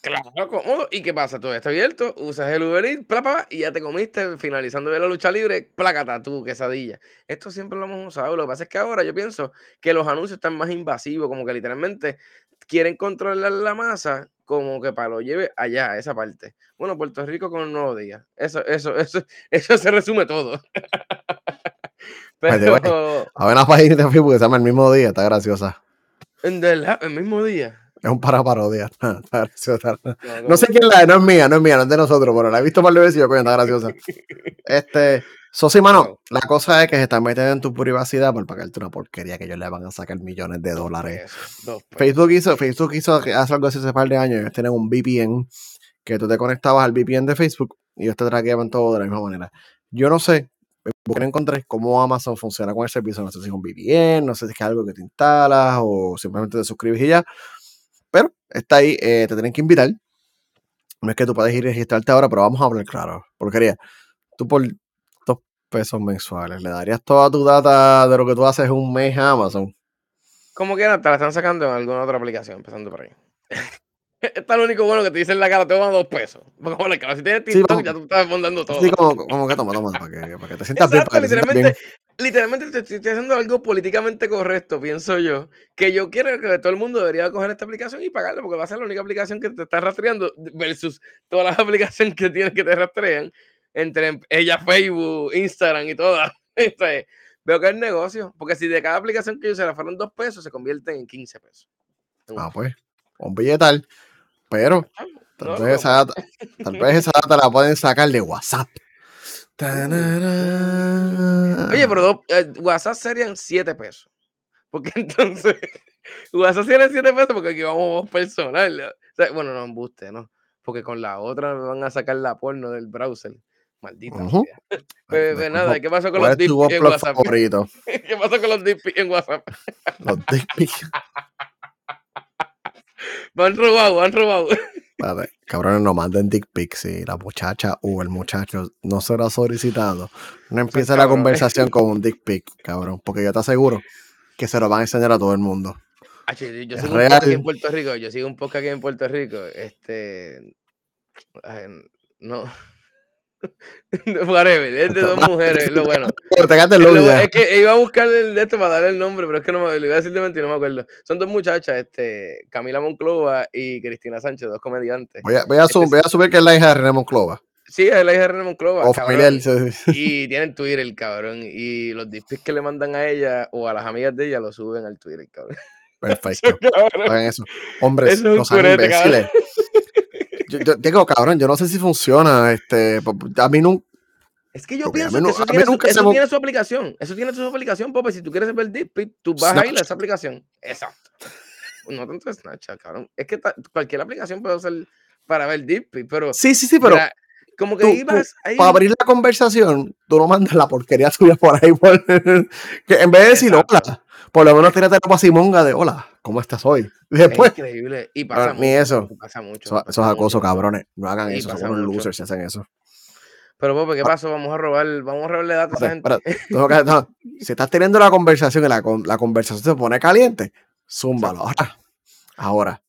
Claro, cómodo. ¿Y qué pasa? Todo está abierto, usas el Uber Eats, pla, pla, y ya te comiste, finalizando de la lucha libre, plácata tu quesadilla. Esto siempre lo hemos usado. Lo que pasa es que ahora yo pienso que los anuncios están más invasivos, como que literalmente quieren controlar la masa, como que para lo lleve allá, a esa parte. Bueno, Puerto Rico con un nuevo día. Eso, eso, *laughs* eso, eso se resume todo. *laughs* Pero, A ver una página de Facebook que se llama El mismo día, está graciosa. en verdad, el mismo día. Es un para parodia. *laughs* Está graciosa. No, No sé quién la es, no es mía, no es mía, no es de nosotros, pero la he visto par de veces y yo, coño, está graciosa. Este, Sosi, mano, la cosa es que se están metiendo en tu privacidad por pagarte una porquería que ellos le van a sacar millones de dos dólares. pesos, dos pesos. Facebook hizo, Facebook hizo hace algo así hace par de años. Ellos tienen un VPN que tú te conectabas al VPN de Facebook y ellos te traqueaban todo de la misma manera. Yo no sé, busqué encontré cómo Amazon funciona con el servicio. No sé si es un VPN, no sé si es algo que te instalas o simplemente te suscribes y ya. Pero está ahí, eh, te tienen que invitar. No es que tú puedes ir y registrarte ahora, pero vamos a hablar claro. Porquería. Tú por pesos mensuales, ¿le darías toda tu data de lo que tú haces un mes a Amazon? Como quiera, te la están sacando en alguna otra aplicación, empezando por ahí. *laughs* Está lo único bueno que te dicen en la cara, te van a dos pesos. Porque bueno, claro, si tienes Sí, TikTok, vamos. ya tú estás mandando todo. Así como, como que toma, toma, para que, para que te sientas bien. Exacto, que te sientas bien. literalmente, literalmente te estoy, estoy haciendo algo políticamente correcto, pienso yo. Que yo quiero que todo el mundo debería coger esta aplicación y pagarla, porque va a ser la única aplicación que te está rastreando versus todas las *laughs* aplicaciones que tienes que te rastrean, entre ella, Facebook, Instagram y todas. *laughs* Veo que es negocio, porque si de cada aplicación que yo se la fueron dos pesos, se convierten en 15 pesos. Ah, pues, un billetal. Pero tal, No, vez no, esa data, tal vez esa data la pueden sacar de WhatsApp. Oye, pero eh, WhatsApp serían 7 pesos. Porque *laughs* entonces, WhatsApp serían 7 pesos porque aquí vamos. ¿no? O sea, bueno, no, embuste, ¿no? Porque con la otra me van a sacar la porno del browser. Maldita sea. *laughs* Pues, pues nada, ¿qué pasó con ¿Cuál los dick pics en WhatsApp? *laughs* favorito? ¿Qué pasó con los dick pics en WhatsApp? Los dick pics. Van robado, han robado. Espérate, cabrones, no manden dick pics. Si la muchacha o el muchacho no será solicitado, no empiece la conversación con un dick pic, *laughs* cabrón. Porque yo te aseguro que se lo van a enseñar a todo el mundo. Ah, yo, yo sigo un podcast aquí real. en Puerto Rico. Yo sigo un podcast aquí en Puerto Rico. Este. no. *laughs* Whatever, es de dos mujeres, lo bueno. *laughs* Pero Es, lo- ya. es que iba a buscar el de esto para darle el nombre, pero es que no me lo iba a decir de mentira, no me acuerdo. Son dos muchachas, este, Camila Monclova y Cristina Sánchez, dos comediantes. Voy a, voy, a asum- voy a asumir que es la hija de René Monclova. Sí, es la hija de René Monclova. Cabrón. familiar. sí, sí. Y tienen Twitter, el cabrón. Y los dispis que le mandan a ella o a las amigas de ella lo suben al Twitter, cabrón. Perfecto. *laughs* Hagan eso. Hombres, Eso es un no sean imbéciles. Yo, yo digo, cabrón, yo no sé si funciona. Este, a mí nunca. Es que yo Porque pienso que eso, tiene su, nunca se eso me- tiene su aplicación. Eso tiene su aplicación, Pope. Si tú quieres ver Deep tú vas a ir a esa aplicación. Exacto. No tanto Snapchat, cabrón. Es que cualquier aplicación puede usar para ver Deep pero, Sí, sí, sí, pero gra- como que tú- tú- ibas ahí. para abrir la conversación, tú no mandas la porquería tuya por ahí. por- *laughs* que en vez de decir Exacto. hola, por lo menos tírate la pasimonga de hola, ¿cómo estás hoy? Y Es después, increíble. Y pasa Ah, ni mucho, eso. Pasa mucho. eso, pasa eso es acoso, mucho. cabrones. No hagan Sí, eso, son unos mucho. losers si hacen eso. Pero, Pope, ¿qué pasó? Vamos a robar, vamos a robarle datos a esa gente. no, si estás teniendo la conversación y la, la conversación se pone caliente, zúmbalo. Ahora, ahora,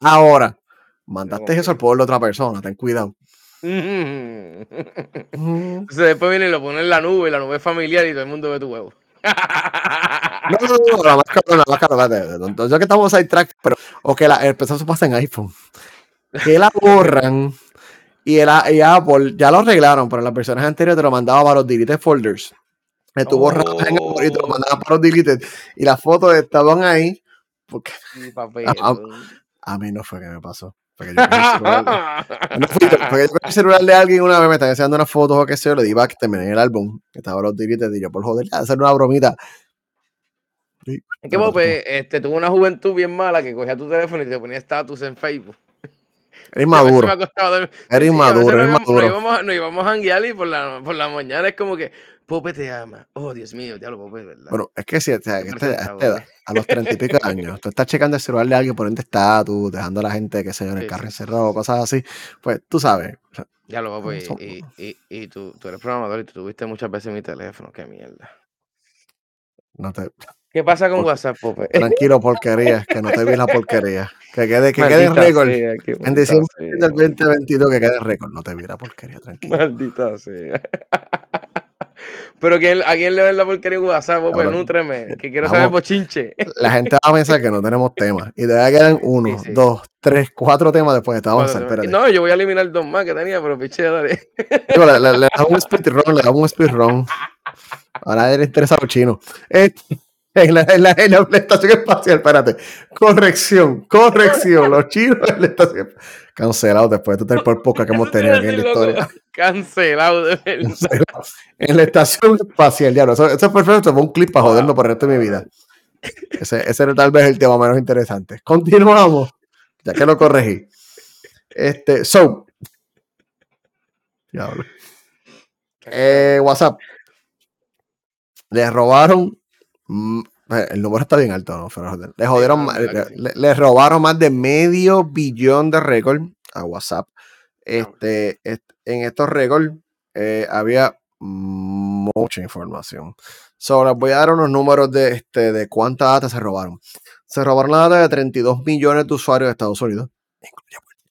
ahora. Mandaste eso al pueblo de otra persona, ten cuidado. *laughs* Entonces después viene y lo pone en la nube, la nube familiar y todo el mundo ve tu huevo. *laughs* No, no, no, no, la más cabrona, la más cabrona, yo que estamos ahí track, pero, o que la, el proceso pasa en iPhone. Que la borran y, el, y Apple ya lo arreglaron, pero en las versiones anteriores te lo mandaba para los deleted folders. Que tú borrabas en Apple y te lo Oh. mandabas para los deleted. Y las fotos estaban ahí. Porque papel. Ah, a mí no fue que me pasó. Porque yo celular, no fui porque yo el celular de alguien una vez, me están enseñando unas fotos o qué sé yo, le di back, terminé en el álbum, estaba los deleted y yo por joder, hacer una bromita. Sí, Es que Pope este, tuvo una juventud bien mala que cogía tu teléfono y te ponía estatus en Facebook. Eres *laughs* Y a veces maduro, me acostaba a dormir. eres Sí, a veces inmaduro, nos íbamos- Nos maduro. íbamos, a- janguear y por la, por la mañana es como que Pope te ama. Oh, Dios mío, ya lo Pope, ¿verdad? Bueno, es que si o sea, que este- a, los treinta y pico años, tú estás checando el celular de alguien poniendo estatus, dejando a la gente, que sé yo, en el Sí, carro encerrado, cosas así, pues tú sabes. o sea, ya lo Pope. son- Y, y, y, y tú, tú eres programador y tú tuviste muchas veces mi teléfono. Qué mierda. no te, ¿Qué pasa con Por- WhatsApp, Pope? *laughs* tranquilo, porquería, que no te vi la porquería. Que quede, que quede en récord. sea, En diciembre sea. del 2022, que quede en récord. No te vi la porquería, tranquilo. Maldita sea. *laughs* Pero ¿quién, ¿a quién le ven la porquería en WhatsApp? Pope? Cabrón. Nútreme, que quiero Vamos. saber bochinche. La gente va a pensar que no tenemos temas. Y de verdad quedan *laughs* uno, Sí, sí. dos, tres, cuatro temas después de esta. Vamos a. No, yo voy a eliminar dos más que tenía, pero piche, dale. Digo, le, le- le damos un speedrun, le damos un speedrun. A nadie le interesa los chinos. Este, en, la, en, la, en la estación espacial, espérate. Corrección, corrección. Los chinos en la estación. Cancelados después de todo el por poca que hemos tenido aquí en la historia. Cancelado, de verdad. Cancelado. En la estación espacial, ya. Eso, eso es perfecto. Fue un clip para jodernos por el resto de mi vida. Ese, ese era tal vez el tema menos interesante. Continuamos. Ya que lo corregí. Este, so. Diablo. Eh, WhatsApp. Le robaron. Mm, eh, El número está bien alto, ¿no? Pero le jodieron. le, le robaron más de medio billón de récords a WhatsApp. Este, est- en estos récords eh, había mucha información. So, les voy a dar unos números de, este, de cuánta data se robaron. Se robaron la data de 32 millones de usuarios de Estados Unidos. incluye Puerto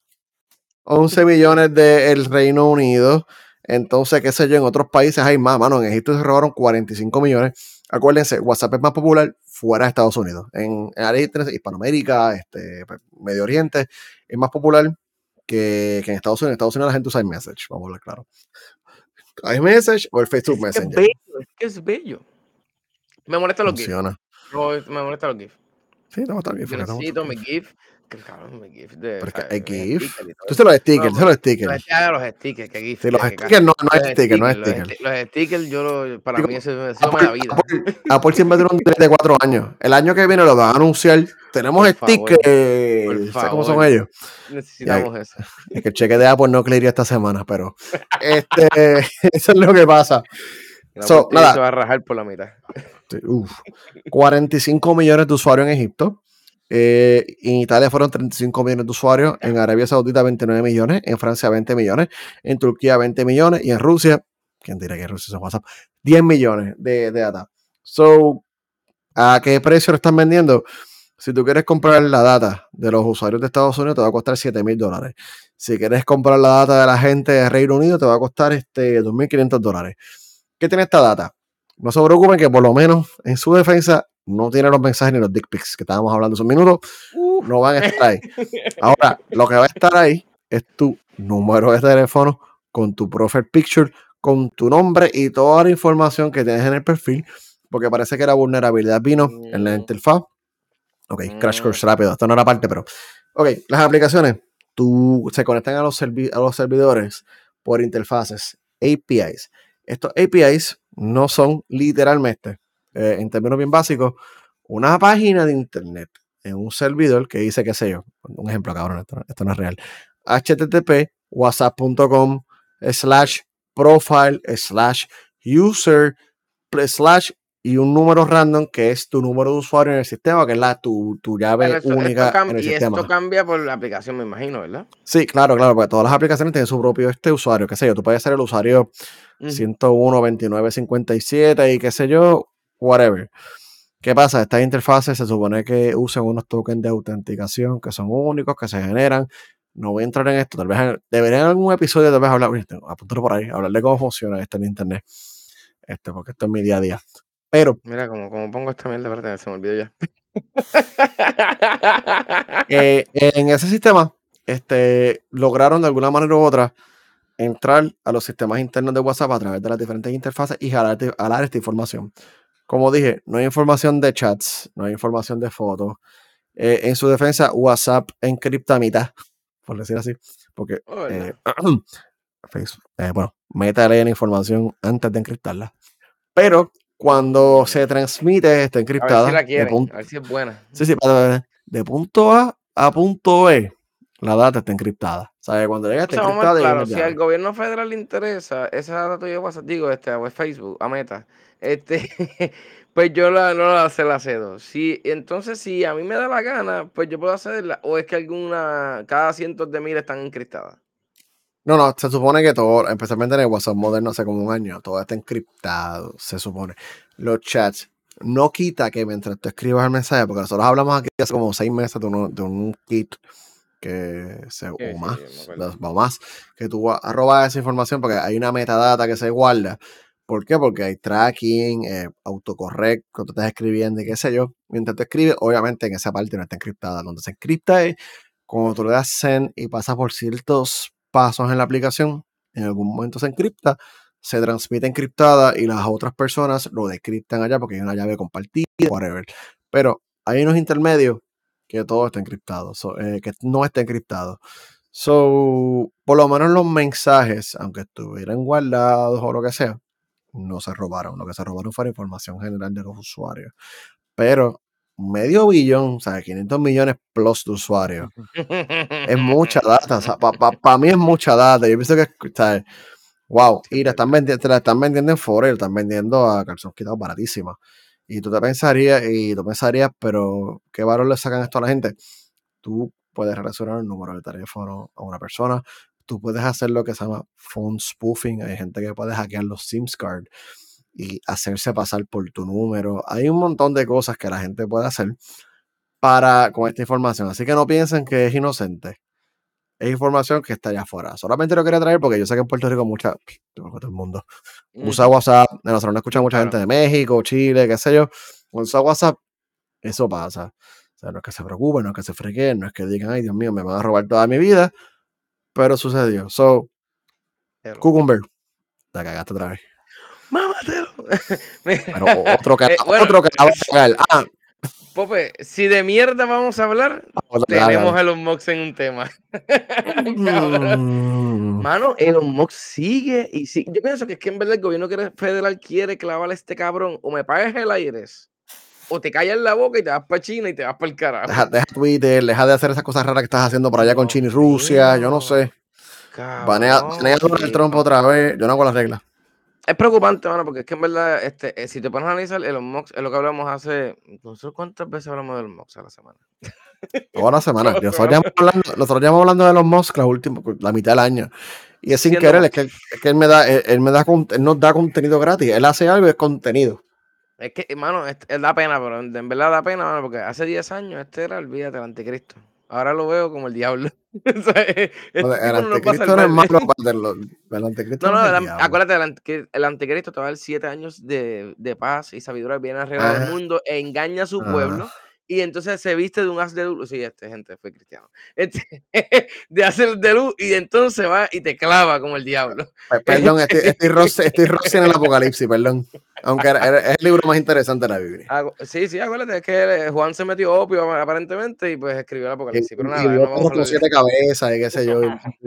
Rico. 11 *laughs* millones del Reino Unido. Entonces, qué sé yo, en otros países hay más, mano. En Egipto se robaron 45 millones. Acuérdense, WhatsApp es más popular fuera de Estados Unidos. En, en áreas Hispanoamérica, este, pues, Medio Oriente, es más popular que, que en Estados Unidos. En Estados Unidos la gente usa iMessage, vamos a hablar claro. iMessage o el Facebook Es que es Messenger. bello, es que es bello. Me molestan los GIFs. Me molestan los GIFs. Sí, no, está bien. Yo necesito mi. GIF. Que cabrón, mi GIF de. Pero es que ¿sabes? hay Mis GIF. Tú se los stickers, No, tú se los Los stickers. los stickers, que GIF. Sí, los stickers no, no es sticker, no es sticker. sti- Los stickers, yo lo, para mí eso, Apple, da vida. Apple- siempre tiene un delay de cuatro años. El año que viene lo van a anunciar. Tenemos stickers. por ¿Sabes cómo son ellos? Necesitamos eso. *laughs* Es que el cheque de Apple no clearía esta semana, pero este, *laughs* eso es lo que pasa. La So, nada. se va a rajar por la mitad. Uf. 45 millones de usuarios en Egipto. Eh, en Italia fueron 35 millones de usuarios. En Arabia Saudita 29 millones. En Francia 20 millones. En Turquía 20 millones. Y en Rusia, ¿quién dirá que Rusia es WhatsApp? 10 millones de, de data. So, ¿a qué precio lo están vendiendo? Si tú quieres comprar la data de los usuarios de Estados Unidos, te va a costar 7 mil dólares. Si quieres comprar la data de la gente de Reino Unido, te va a costar este 2.500 dólares. ¿Qué tiene esta data? No se preocupen que por lo menos en su defensa no tiene los mensajes ni los dick pics que estábamos hablando hace un minuto. No van a estar ahí. *laughs* Ahora, lo que va a estar ahí es tu número de teléfono con tu profile picture, con tu nombre y toda la información que tienes en el perfil, porque parece que la vulnerabilidad vino en la Mm. interfaz. Ok, crash Mm. course rápido. Esto no era parte, pero. Ok, las aplicaciones. tú, se conectan a los, a los servidores por interfaces, APIs. Estos APIs no son literalmente, eh, en términos bien básicos, una página de internet en un servidor que dice, qué sé yo, un ejemplo, cabrón, esto, esto no es real. http whatsapp.com slash profile slash user slash y un número random que es tu número de usuario en el sistema, que es la tu, tu llave esto, esto única en el y sistema. esto cambia por la aplicación, me imagino, ¿verdad? Sí, claro, claro, porque todas las aplicaciones tienen su propio este usuario, qué sé yo, tú puedes ser el usuario Ujú. 101, 29, 57 y qué sé yo, whatever. ¿Qué pasa? Estas interfaces se supone que usan unos tokens de autenticación que son únicos, que se generan. No voy a entrar en esto, tal vez debería en algún episodio tal vez hablar, apúntalo por ahí, hablar de cómo funciona esto en internet. Este, porque esto es mi día a día. Pero Mira, como, como pongo esta mierda, espérate, se me olvidó ya. *laughs* eh, en ese sistema, este, lograron de alguna manera u otra entrar a los sistemas internos de WhatsApp a través de las diferentes interfaces y jalar, jalar esta información. Como dije, no hay información de chats, no hay información de fotos. Eh, en su defensa, WhatsApp encripta a mitad, *laughs* por decir así, porque eh, *clears throat* Facebook, eh, bueno, Meta lee la información antes de encriptarla. Pero cuando se transmite, está A ver encriptada. si la quieren, punto- a ver si es buena. Sí, sí, de punto A a punto B, la data está encriptada. ¿Sabes? Cuando llega O está sea, vamos a encriptada claro, si al gobierno federal le interesa esa data tuya de WhatsApp, digo, este, a Facebook, a Meta, este, *laughs* pues yo la, no la, se la cedo. Si, entonces, si a mí me da la gana, pues yo puedo hacerla, o es que alguna, cada cientos de miles están encriptadas. No, no, se supone que todo, especialmente en el WhatsApp moderno hace como un año, todo está encriptado, se supone. Los chats, no quita que mientras tú escribas el mensaje, porque nosotros hablamos aquí hace como seis meses de, uno- de un kit que se, o más, más, que tú arrobas esa información porque hay una metadata que se guarda. ¿Por qué? Porque hay tracking, eh, autocorrect, cuando estás escribiendo y qué sé yo. Mientras tú escribes, obviamente en esa parte no está encriptada. Donde se encripta es cuando tú le das send y pasas por ciertos pasos en la aplicación, en algún momento se encripta, se transmite encriptada y las otras personas lo descriptan allá porque hay una llave compartida, whatever. Pero hay unos intermedios que todo está encriptado, eh, que no está encriptado. So, por lo menos los mensajes, aunque estuvieran guardados o lo que sea, no se robaron. Lo que se robaron fue la información general de los usuarios. Pero medio billón, o sea, 500 millones plus de usuarios, es mucha data. O sea, para mí es mucha data. Yo pienso que, o sea, wow, y la están, vendi- te la están vendiendo en Forex, la están vendiendo a calzón quitado baratísima. Y tú te pensarías, y tú pensarías, pero ¿qué valor le sacan esto a la gente? Tú puedes relacionar el número de teléfono a una persona, tú puedes hacer lo que se llama phone spoofing, hay gente que puede hackear los SIMS card y hacerse pasar por tu número. Hay un montón de cosas que la gente puede hacer para con esta información. Así que no piensen que es inocente. Es información que está allá afuera. Solamente lo quería traer porque yo sé que en Puerto Rico mucha, todo el mundo usa. WhatsApp. En nosotros no escucha Sí, mucha gente de México, Chile, qué sé yo. Usa WhatsApp, eso pasa. O sea, no es que se preocupen, no es que se frequen, no es que digan, ay Dios mío, me van a robar toda mi vida. Pero sucedió. So, Cucumber, la cagaste otra vez. ¡Mámatelo! *laughs* Pero otro que, *laughs* Eh, bueno, otro que. *laughs* Ah, Pope, si de mierda vamos a hablar, tenemos a Elon Musk en un tema. Mm. Mano, Elon Musk sigue y sigue. Yo pienso que es que en verdad el gobierno federal quiere clavarle a este cabrón o me pagues el aire o te callas la boca y te vas para China y te vas para el carajo. Deja, deja Twitter, deja de hacer esas cosas raras que estás haciendo por allá con China y Rusia, yo no sé. Banea, cabrón, banea Donald Trump otra vez, yo no hago las reglas. Es preocupante, mano, porque es que en verdad, este, eh, si te pones a analizar, Elon Musk es lo que hablamos hace. No sé cuántas veces hablamos de Elon Musk a la semana. *laughs* Toda la semana. Nosotros llevamos hablando, nosotros llevamos hablando de los Musk la, última, la mitad del año. Y es sin querer, es que, es que él, me da, él, él me da, con- él nos da contenido gratis. Él hace algo y es contenido. Es que, hermano, es, es da pena, pero en verdad da pena, mano, porque hace 10 años este era, olvídate, el anticristo. Ahora lo veo como el diablo. *laughs* O sea, No, el no a anticristo no salvar. es malo, *laughs* aparte, lo- el anticristo No, no, no, el el, acuérdate, el, anticristo, el anticristo te va a dar siete años de, de paz y sabiduría, viene a arreglar Ah. el mundo e engaña a su Ah. pueblo y entonces se viste de un haz de luz. Sí, este gente fue cristiano. Este, *laughs* de hacer de luz y entonces va y te clava como el diablo. Perdón, estoy, estoy, en el Apocalipsis, perdón. Aunque es el libro más interesante de la Biblia. Sí, sí, acuérdate, es que Juan se metió opio aparentemente y pues escribió el Apocalipsis. pero nada, y no con siete cabezas y qué sé yo. *laughs*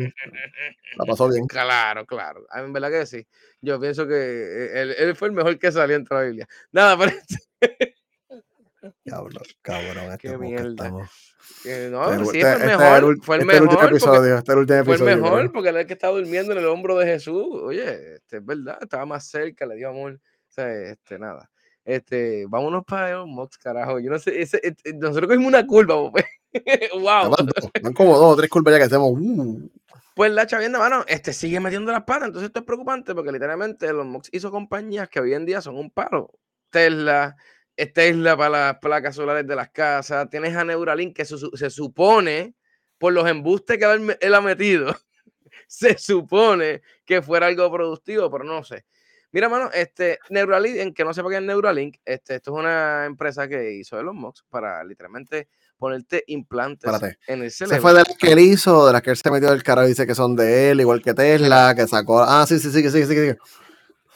la pasó bien. Claro, claro. En verdad que sí. Yo pienso que eh, él, él fue el mejor que salió entre la Biblia. Nada, pero. *laughs* Cabrón, *laughs* cabrón, este Qué mierda. no, este, sí, fue el mejor. fue el mejor. Último episodio, este último episodio, fue el mejor porque él es que estaba durmiendo en el hombro de Jesús. Oye, este, es verdad, estaba más cerca, le dio amor. O sea, este, nada. Este, vámonos para el Mox, carajo. Yo no sé, ese, este, nosotros cogimos una curva, pues. *laughs* wow. Van como dos o tres curvas ya que hacemos. Uh. Pues la chavienda, mano, este sigue metiendo las patas. Entonces esto es preocupante porque literalmente los Mox hizo compañías que hoy en día son un paro. Tesla, esta isla para las placas solares de las casas, tienes a Neuralink que se, supone, por los embustes que él, ha metido, *laughs* se supone que fuera algo productivo, pero no sé. Mira, mano, este Neuralink, en que no sepa qué es Neuralink, este, esto es una empresa que hizo Elon Musk para literalmente ponerte implantes en el cerebro. ¿Se fue de las que él hizo, de las que él se metió del carro y dice que son de él, igual que Tesla, que sacó. Ah, sí, sí, sí, sí, sí, sí.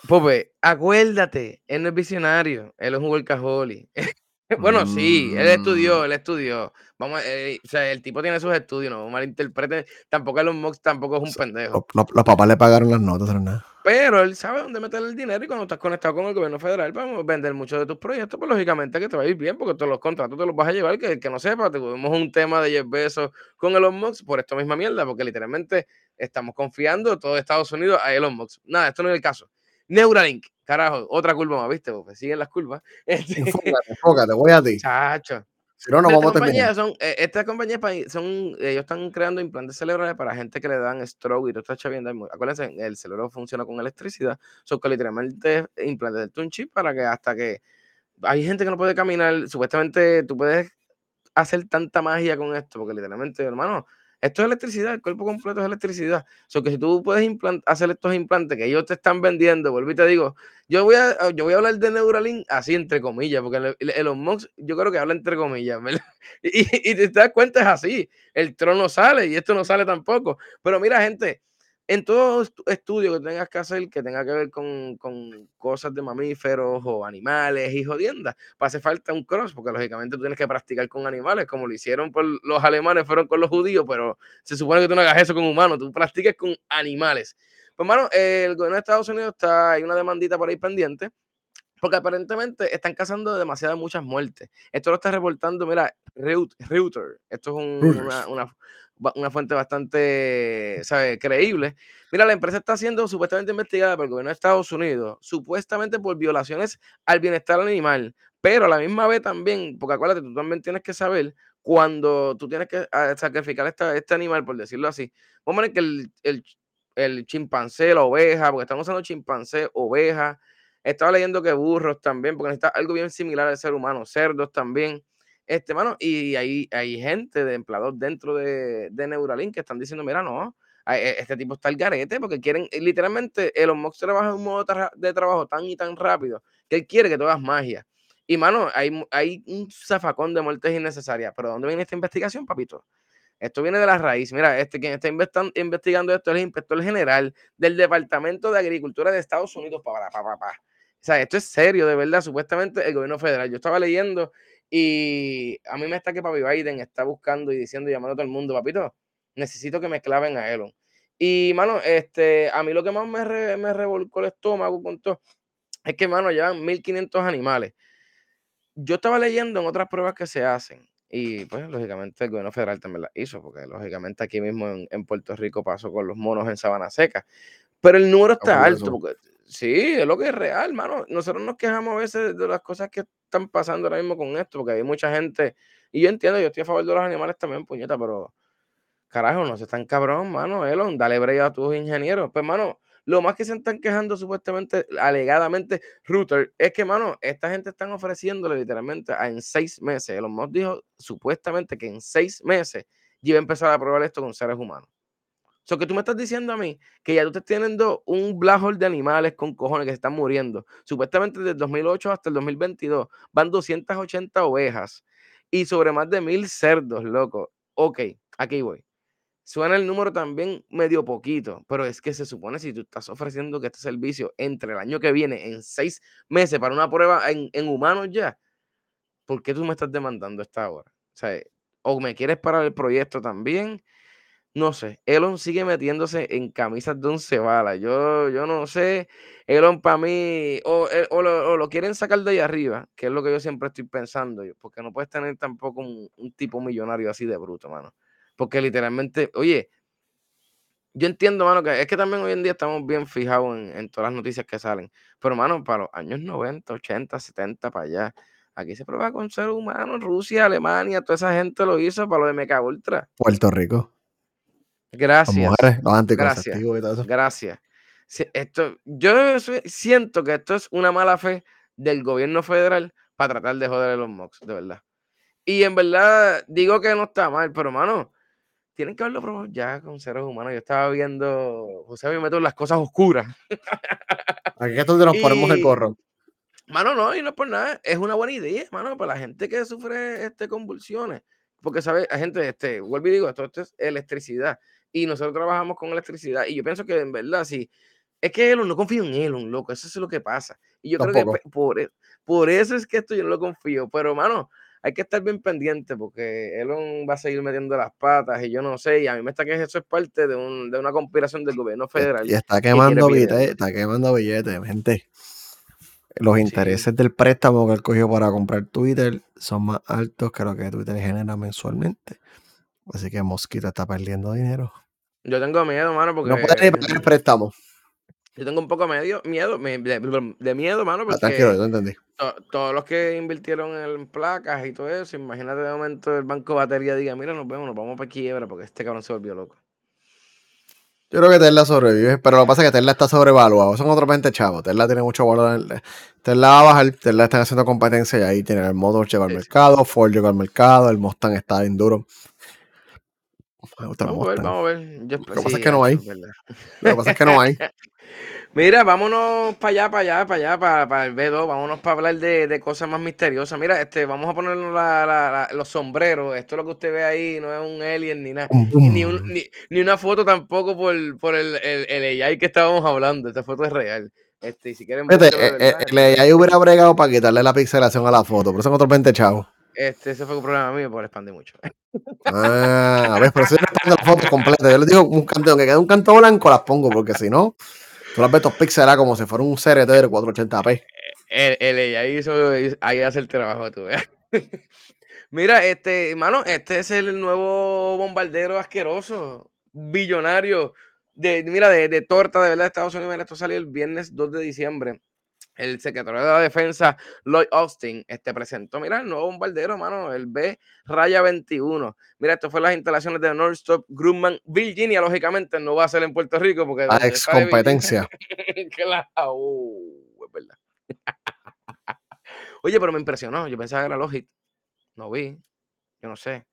Pope, acuérdate, él no es visionario, él es un workaholic. *laughs* bueno, sí, él estudió, mm. él estudió. Vamos, eh, o sea, el tipo tiene sus estudios, no malinterprete. Tampoco Elon Musk tampoco es un pendejo. Los, papás le pagaron las notas, pero nada. Pero él sabe dónde meter el dinero y cuando estás conectado con el gobierno federal, vamos vender muchos de tus proyectos, pues lógicamente que te va a ir bien porque todos los contratos te los vas a llevar. Que, que no sepa, tuvimos un tema de 10 besos con Elon Musk por esta misma mierda, porque literalmente estamos confiando todo Estados Unidos a Elon Musk. Nada, esto no es el caso. Neuralink, carajo, otra curva más, ¿viste? Porque siguen las curvas. *laughs* Este enfócate, enfócate, voy a ti. Chacho. Si no, no vamos a terminar. Son, eh, estas compañías son, ellos están creando implantes cerebrales para gente que le dan stroke y todo está chaviendo. Acuérdense, el cerebro funciona con electricidad. Son que literalmente implantes un chip para que hasta que hay gente que no puede caminar, supuestamente tú puedes hacer tanta magia con esto, porque literalmente, hermano, esto es electricidad, el cuerpo completo es electricidad. O sea, que si tú puedes hacer estos implantes que ellos te están vendiendo, vuelvo y te digo, yo voy a, yo voy a hablar de Neuralink así entre comillas, porque Elon Musk yo creo que habla entre comillas, ¿verdad? *laughs* Y, y te das cuenta es así, el trono sale y esto no sale tampoco. Pero mira, gente, en todo estudio que tengas que hacer que tenga que ver con, cosas de mamíferos o animales y jodiendas, pues hace falta un cross, porque lógicamente tú tienes que practicar con animales, como lo hicieron por los alemanes, fueron con los judíos, pero se supone que tú no hagas eso con humanos, tú practiques con animales. Pues, hermano, el gobierno de Estados Unidos está, hay una demandita por ahí pendiente, porque aparentemente están causando demasiadas muchas muertes. Esto lo está reportando, mira, Reuters. Esto es una una fuente bastante, creíble. Mira, la empresa está siendo supuestamente investigada por el gobierno de Estados Unidos, supuestamente por violaciones al bienestar animal, pero a la misma vez también, porque acuérdate, tú también tienes que saber cuando tú tienes que ah, sacrificar esta, este animal, por decirlo así. Vamos a ver que el, el, el chimpancé, la oveja, porque estamos usando chimpancé, oveja. Estaba leyendo que burros también, porque necesita algo bien similar al ser humano, cerdos también. Este, mano, y hay, hay gente de empleados dentro de, de Neuralink que están diciendo, mira, no, e, este tipo está al garete porque quieren, literalmente, Elon Musk trabaja en un modo de trabajo tan y tan rápido que él quiere que tú hagas magia. Y, mano, hay, hay un zafacón de muertes innecesarias. Pero ¿dónde viene esta investigación, papito? Esto viene de la raíz. Mira, este quien está investigando esto es el inspector general del Departamento de Agricultura de Estados Unidos. Pa, pa, pa, o sea, esto es serio, de verdad. Supuestamente el gobierno federal. Yo estaba leyendo y a mí me está que Papi Biden está buscando y diciendo y llamando a todo el mundo, papito, necesito que me claven a Elon. Y, mano, este, a mí lo que más me, revolcó el estómago con todo es que, mano, llevan 1500 animales. Yo estaba leyendo en otras pruebas que se hacen y, pues, lógicamente, el gobierno federal también las hizo, porque, lógicamente, aquí mismo en, en Puerto Rico pasó con los monos en Sabana Seca. Pero el número está alto, porque Sí, es lo que es real, mano. Nosotros nos quejamos a veces de las cosas que están pasando ahora mismo con esto, porque hay mucha gente, y yo entiendo, yo estoy a favor de los animales también, puñeta, pero carajo, no se están cabrón, mano, Elon, dale brega a tus ingenieros. Pues, mano, lo más que se están quejando supuestamente, alegadamente, Router, es que, mano, esta gente están ofreciéndole literalmente a, en seis meses. Elon Musk dijo supuestamente que en seis meses iba a empezar a probar esto con seres humanos. So que tú me estás diciendo a mí que ya tú estás teniendo un black de animales con cojones que se están muriendo. Supuestamente desde 2008 hasta el 2022 van 280 ovejas y sobre más de mil cerdos, loco. Ok, aquí voy. Suena el número también medio poquito, pero es que se supone si tú estás ofreciendo que este servicio entre el año que viene, en seis meses, para una prueba en, en humanos ya, ¿por qué tú me estás demandando esta hora? O o me quieres parar el proyecto también, no sé, Elon sigue metiéndose en camisas de once balas. Yo, yo no sé, Elon para mí, o, eh, o, lo, quieren sacar de ahí arriba, que es lo que yo siempre estoy pensando, porque no puedes tener tampoco un, tipo millonario así de bruto, mano. Porque literalmente, oye, yo entiendo, mano, que es que también hoy en día estamos bien fijados en, todas las noticias que salen. Pero, mano, para los años 90, 80, 70, para allá, aquí se prueba con ser humano. Rusia, Alemania, toda esa gente lo hizo para lo de Meca Ultra. Puerto Rico. Gracias. gracias. Gracias. Esto, yo siento que esto es una mala fe del gobierno federal para tratar de joder a los MOX, de verdad. Y en verdad, digo que no está mal, pero, mano, tienen que haberlo probado ya con seres humanos. Yo estaba viendo, José me meto en las cosas oscuras. *laughs* Aquí es donde nos ponemos el corro. Mano, no, y no es por nada. Es una buena idea, mano, para la gente que sufre este, convulsiones. Porque, ¿sabes? Gente, este, vuelvo y digo, esto, es electricidad. Y nosotros trabajamos con electricidad. Y yo pienso que en verdad, sí. Es que Elon, no confío en Elon, loco. Eso es lo que pasa. Y yo creo que por, e, por eso es que esto yo no lo confío. Pero, mano, hay que estar bien pendiente porque Elon va a seguir metiendo las patas y yo no sé, y a mí me está que eso es parte de, una conspiración del gobierno federal. Y está quemando billetes, está quemando billetes, gente. Los intereses del préstamo que él cogió para comprar Twitter son más altos que lo que Twitter genera mensualmente. Así que Mosquito está perdiendo dinero. Yo tengo miedo, mano, porque... No puede pagar el préstamo. Yo tengo un poco medio, miedo, de, miedo, mano, ah, porque... tranquilo, yo entendí todos los que invirtieron en placas y todo eso, imagínate de momento el banco de batería diga, mira, nos vemos, nos vamos para quiebra porque este cabrón se volvió loco. Yo creo que Tesla sobrevive, pero lo que pasa es que Tesla está sobrevaluado. Son otros 20 chavos. Tesla tiene mucho valor. Tesla va a bajar. Tesla está haciendo competencia y ahí tiene el Model llegó al mercado, Ford llegó al mercado, el Mustang está bien duro. vamos a ver, vamos a ver. lo que pasa es que no hay. Lo que pasa es *laughs* que no hay. Mira, vámonos para allá, para allá, para allá, para, para el B2, vámonos para hablar de, de, cosas más misteriosas. Mira, este, vamos a ponernos los sombreros. Esto lo que usted ve ahí no es un alien ni nada. Ni, ni, una foto tampoco por, por el, el, el, AI que estábamos hablando. Esta foto es real. Este, si quieren Este, el, AI hubiera bregado para quitarle la pixelación a la foto, pero son otros 20 chavos. Este, ese fue un problema mío por expandir mucho. Ah, a ver, pero si no pongo la foto completa, yo les digo un canto, aunque quede un canto blanco, las pongo, porque si no. Tú las ves estos píxeles como si fuera un CRT de 480p. El, el, ahí, hizo, ahí hace el trabajo, tú veas. *laughs* Mira, este, hermano, este es el nuevo bombardero asqueroso, billonario, de, mira, de, de torta de verdad de Estados Unidos. Esto salió el viernes 2 de diciembre el secretario de la defensa, Lloyd Austin, este, presentó, mira, el nuevo bombardero, mano, el B Raya 21. Mira, esto fue las instalaciones de Northrop Grumman, Virginia, lógicamente no va a ser en Puerto Rico porque... La ex competencia. *laughs* claro, uh, es verdad. *laughs* Oye, pero me impresionó, yo pensaba que era Logic, no vi, yo no sé.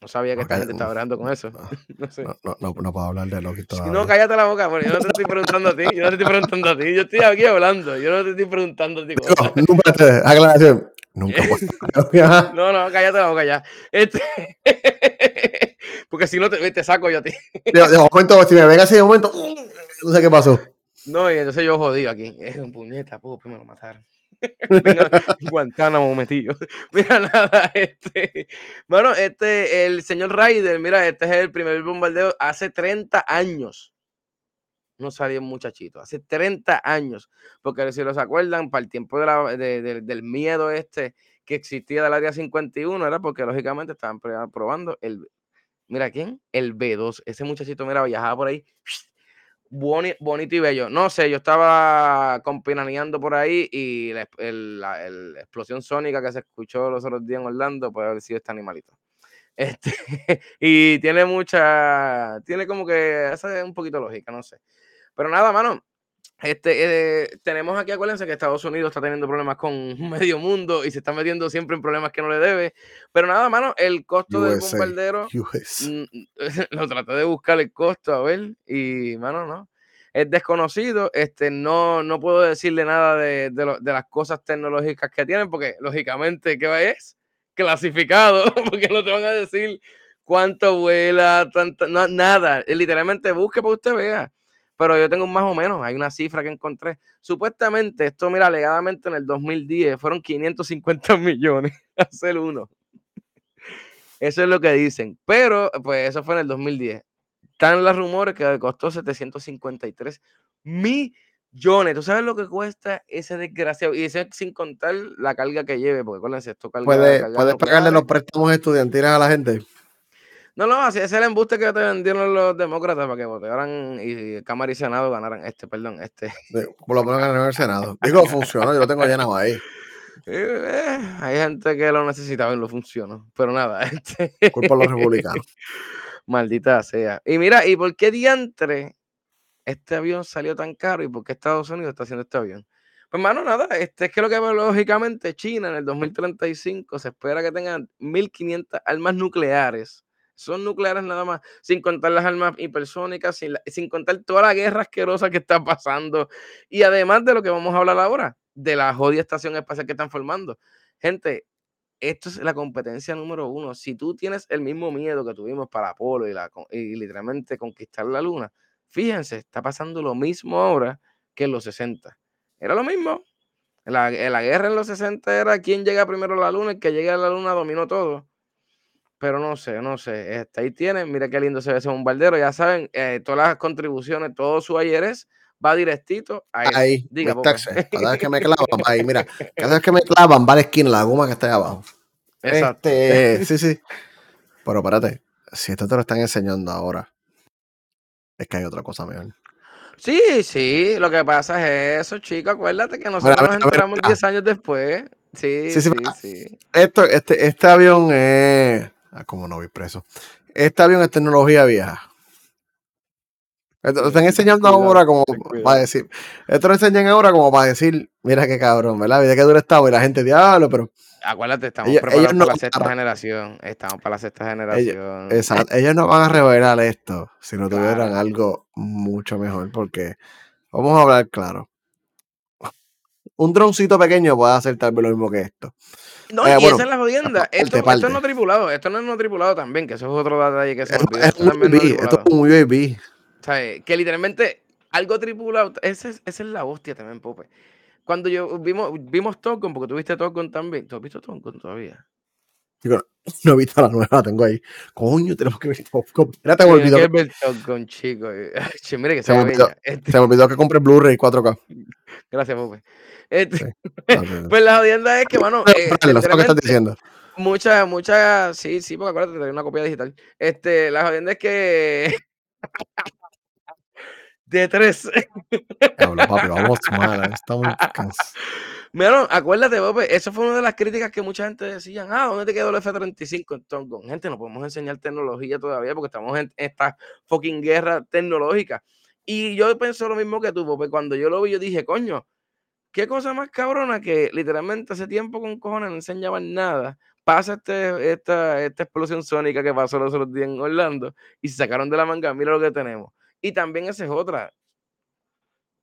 No sabía que esta gente estaba hablando con eso. *laughs* No, sé. no, no, no, puedo hablar de Loki todavía. No, cállate la boca, porque yo no te estoy preguntando a ti. Yo no te estoy preguntando a ti. Yo estoy aquí hablando. Yo no te estoy preguntando a ti. No, nunca te. Aclaración. Nunca. *laughs* no, no, cállate la boca ya. Este... *laughs* porque si no te, te, saco yo a ti. de, de momento, si me ven así de momento, no sé qué pasó. No, y entonces yo jodido aquí. Es un puñeta, pudo, me lo mataron. *laughs* Guantánamo metido. *laughs* Mira, nada, este. Bueno, este, el señor Ryder, mira, este es el primer bombardeo hace 30 años. No salió un muchachito, hace 30 años. Porque si los acuerdan, para el tiempo de la, del miedo este que existía del área 51, era porque lógicamente estaban probando el. Mira quién, el B2. Ese muchachito, mira, viajaba por ahí bonito y bello. No sé, yo estaba compinaneando por ahí y la, explosión sónica que se escuchó los otros días en Orlando puede haber sido este animalito. *laughs* Este, y tiene mucha, tiene como que, es un poquito lógica, no sé. Pero nada, mano, este, eh, tenemos aquí, acuérdense que Estados Unidos está teniendo problemas con *laughs* medio mundo y se está metiendo siempre en problemas que no le debe. Pero nada, mano, el costo del bombardero. *laughs* lo traté de buscar el costo, a ver, y mano, no. Es desconocido. Este, no, no puedo decirle nada de, de, las cosas tecnológicas que tienen, porque lógicamente, ¿qué es? clasificado, *laughs* porque no te van a decir cuánto vuela, tanto, nada. Literalmente busque para que usted vea. Pero yo tengo más o menos, hay una cifra que encontré. Supuestamente, esto, mira, alegadamente en el 2010 fueron 550 *laughs* millones hacer uno. Eso es lo que dicen. Pero, pues eso fue en el 2010. Están los rumores que costó 753 millones. ¿Tú sabes lo que cuesta ese desgraciado? Y ese sin contar la carga que lleve, porque acuérdense, esto carga. ¿Puedes pagarle los préstamos estudiantiles a la gente? No, no, así es el embuste que te vendieron los demócratas para que votaran y Cámara y Senado ganaran este, perdón, este. Por lo menos ganaron el Senado. Digo, funcionó, yo lo tengo llenado ahí. *laughs* Eh, hay gente que lo necesitaba y lo funcionó. Pero nada, *laughs* este. Culpa a los republicanos. *laughs* Maldita sea. Y mira, ¿y por qué diantre este avión salió tan caro y por qué Estados Unidos está haciendo este avión? Pues, mano, nada, este es que lo que lógicamente China en el 2035 se espera que tengan 1.500 armas nucleares son nucleares nada más, sin contar las armas hipersónicas, sin, sin contar toda la guerra asquerosa que está pasando. Y además de lo que vamos a hablar ahora, de la jodida estación espacial que están formando. Gente, esto es la competencia número uno. Si tú tienes el mismo miedo que tuvimos para Apolo y, la, y literalmente conquistar la luna, fíjense, está pasando lo mismo ahora que en los 60. Era lo mismo. La, la guerra en los 60 era quién llega primero a la luna, el que llegue a la luna dominó todo pero no sé, no sé. Este, ahí tienen, mira qué lindo se ve ese bombardero. Ya saben, eh, todas las contribuciones, todo su ayeres va directito ahí. Ahí, Diga, cada vez que me clavan, ahí, mira, cada vez que me clavan va a la esquina, la goma que está ahí abajo. *laughs* Exacto. Este, *laughs* sí, sí. Pero espérate, si esto te lo están enseñando ahora, es que hay otra cosa mejor. Sí, sí, lo que pasa es eso, chicos. Acuérdate que nosotros nos enteramos 10 años después. Sí, sí, sí. sí, Esto, este, este avión es Ah, como no voy preso. Este avión es tecnología vieja. Esto lo están enseñando ahora como para decir. Esto lo enseñan ahora como para decir, mira qué cabrón, ¿verdad? Vida que dura estaba y la gente diablo, pero. Acuérdate, estamos preparados para la sexta generación. Estamos para la sexta generación. exacto. Ellos no van a revelar esto si no tuvieran algo mucho mejor, porque vamos a hablar claro. Un droncito pequeño puede hacer tal vez lo mismo que esto. No, eh, y esa es la jodienda. Esto, esto, no tripulado, esto no es no tripulado también, que eso es otro detalle que se me olvidó. Esto, esto es muy baby. O sea, que literalmente algo tripulado, esa es, esa es la hostia también, Pope. Cuando yo vimos, vimos Tokon, porque tuviste Tokon también. ¿Tú has visto Tokon todavía? Digo, *laughs* no he visto la nueva, la tengo ahí. Coño, tenemos que ver Tokon. Espérate, me olvidó. Que ver Tokon, chico. *laughs* Mire que se, me olvidó, se me olvidó que compré Blu-ray 4K. *laughs* Gracias, Pope. Este, pues la jodienda es que, bueno, eh, que estás diciendo. Muchas, muchas, sí, sí, porque acuérdate, tengo una copia digital. Este, la jodienda es que de tres. Papi, vamos mal, estamos Mira, acuérdate, Bope, eso fue una de las críticas que mucha gente decía, ah, ¿dónde te quedó el F-35 entonces con Gente, no podemos enseñar tecnología todavía porque estamos en esta fucking guerra tecnológica. Y yo pensé lo mismo que tú, Bope, cuando yo lo vi, yo dije, coño, qué cosa más cabrona que literalmente hace tiempo con cojones no enseñaban nada. Pasa este, esta, esta explosión sónica que pasó los otros días en Orlando y se sacaron de la manga, mira lo que tenemos. Y también esa es otra.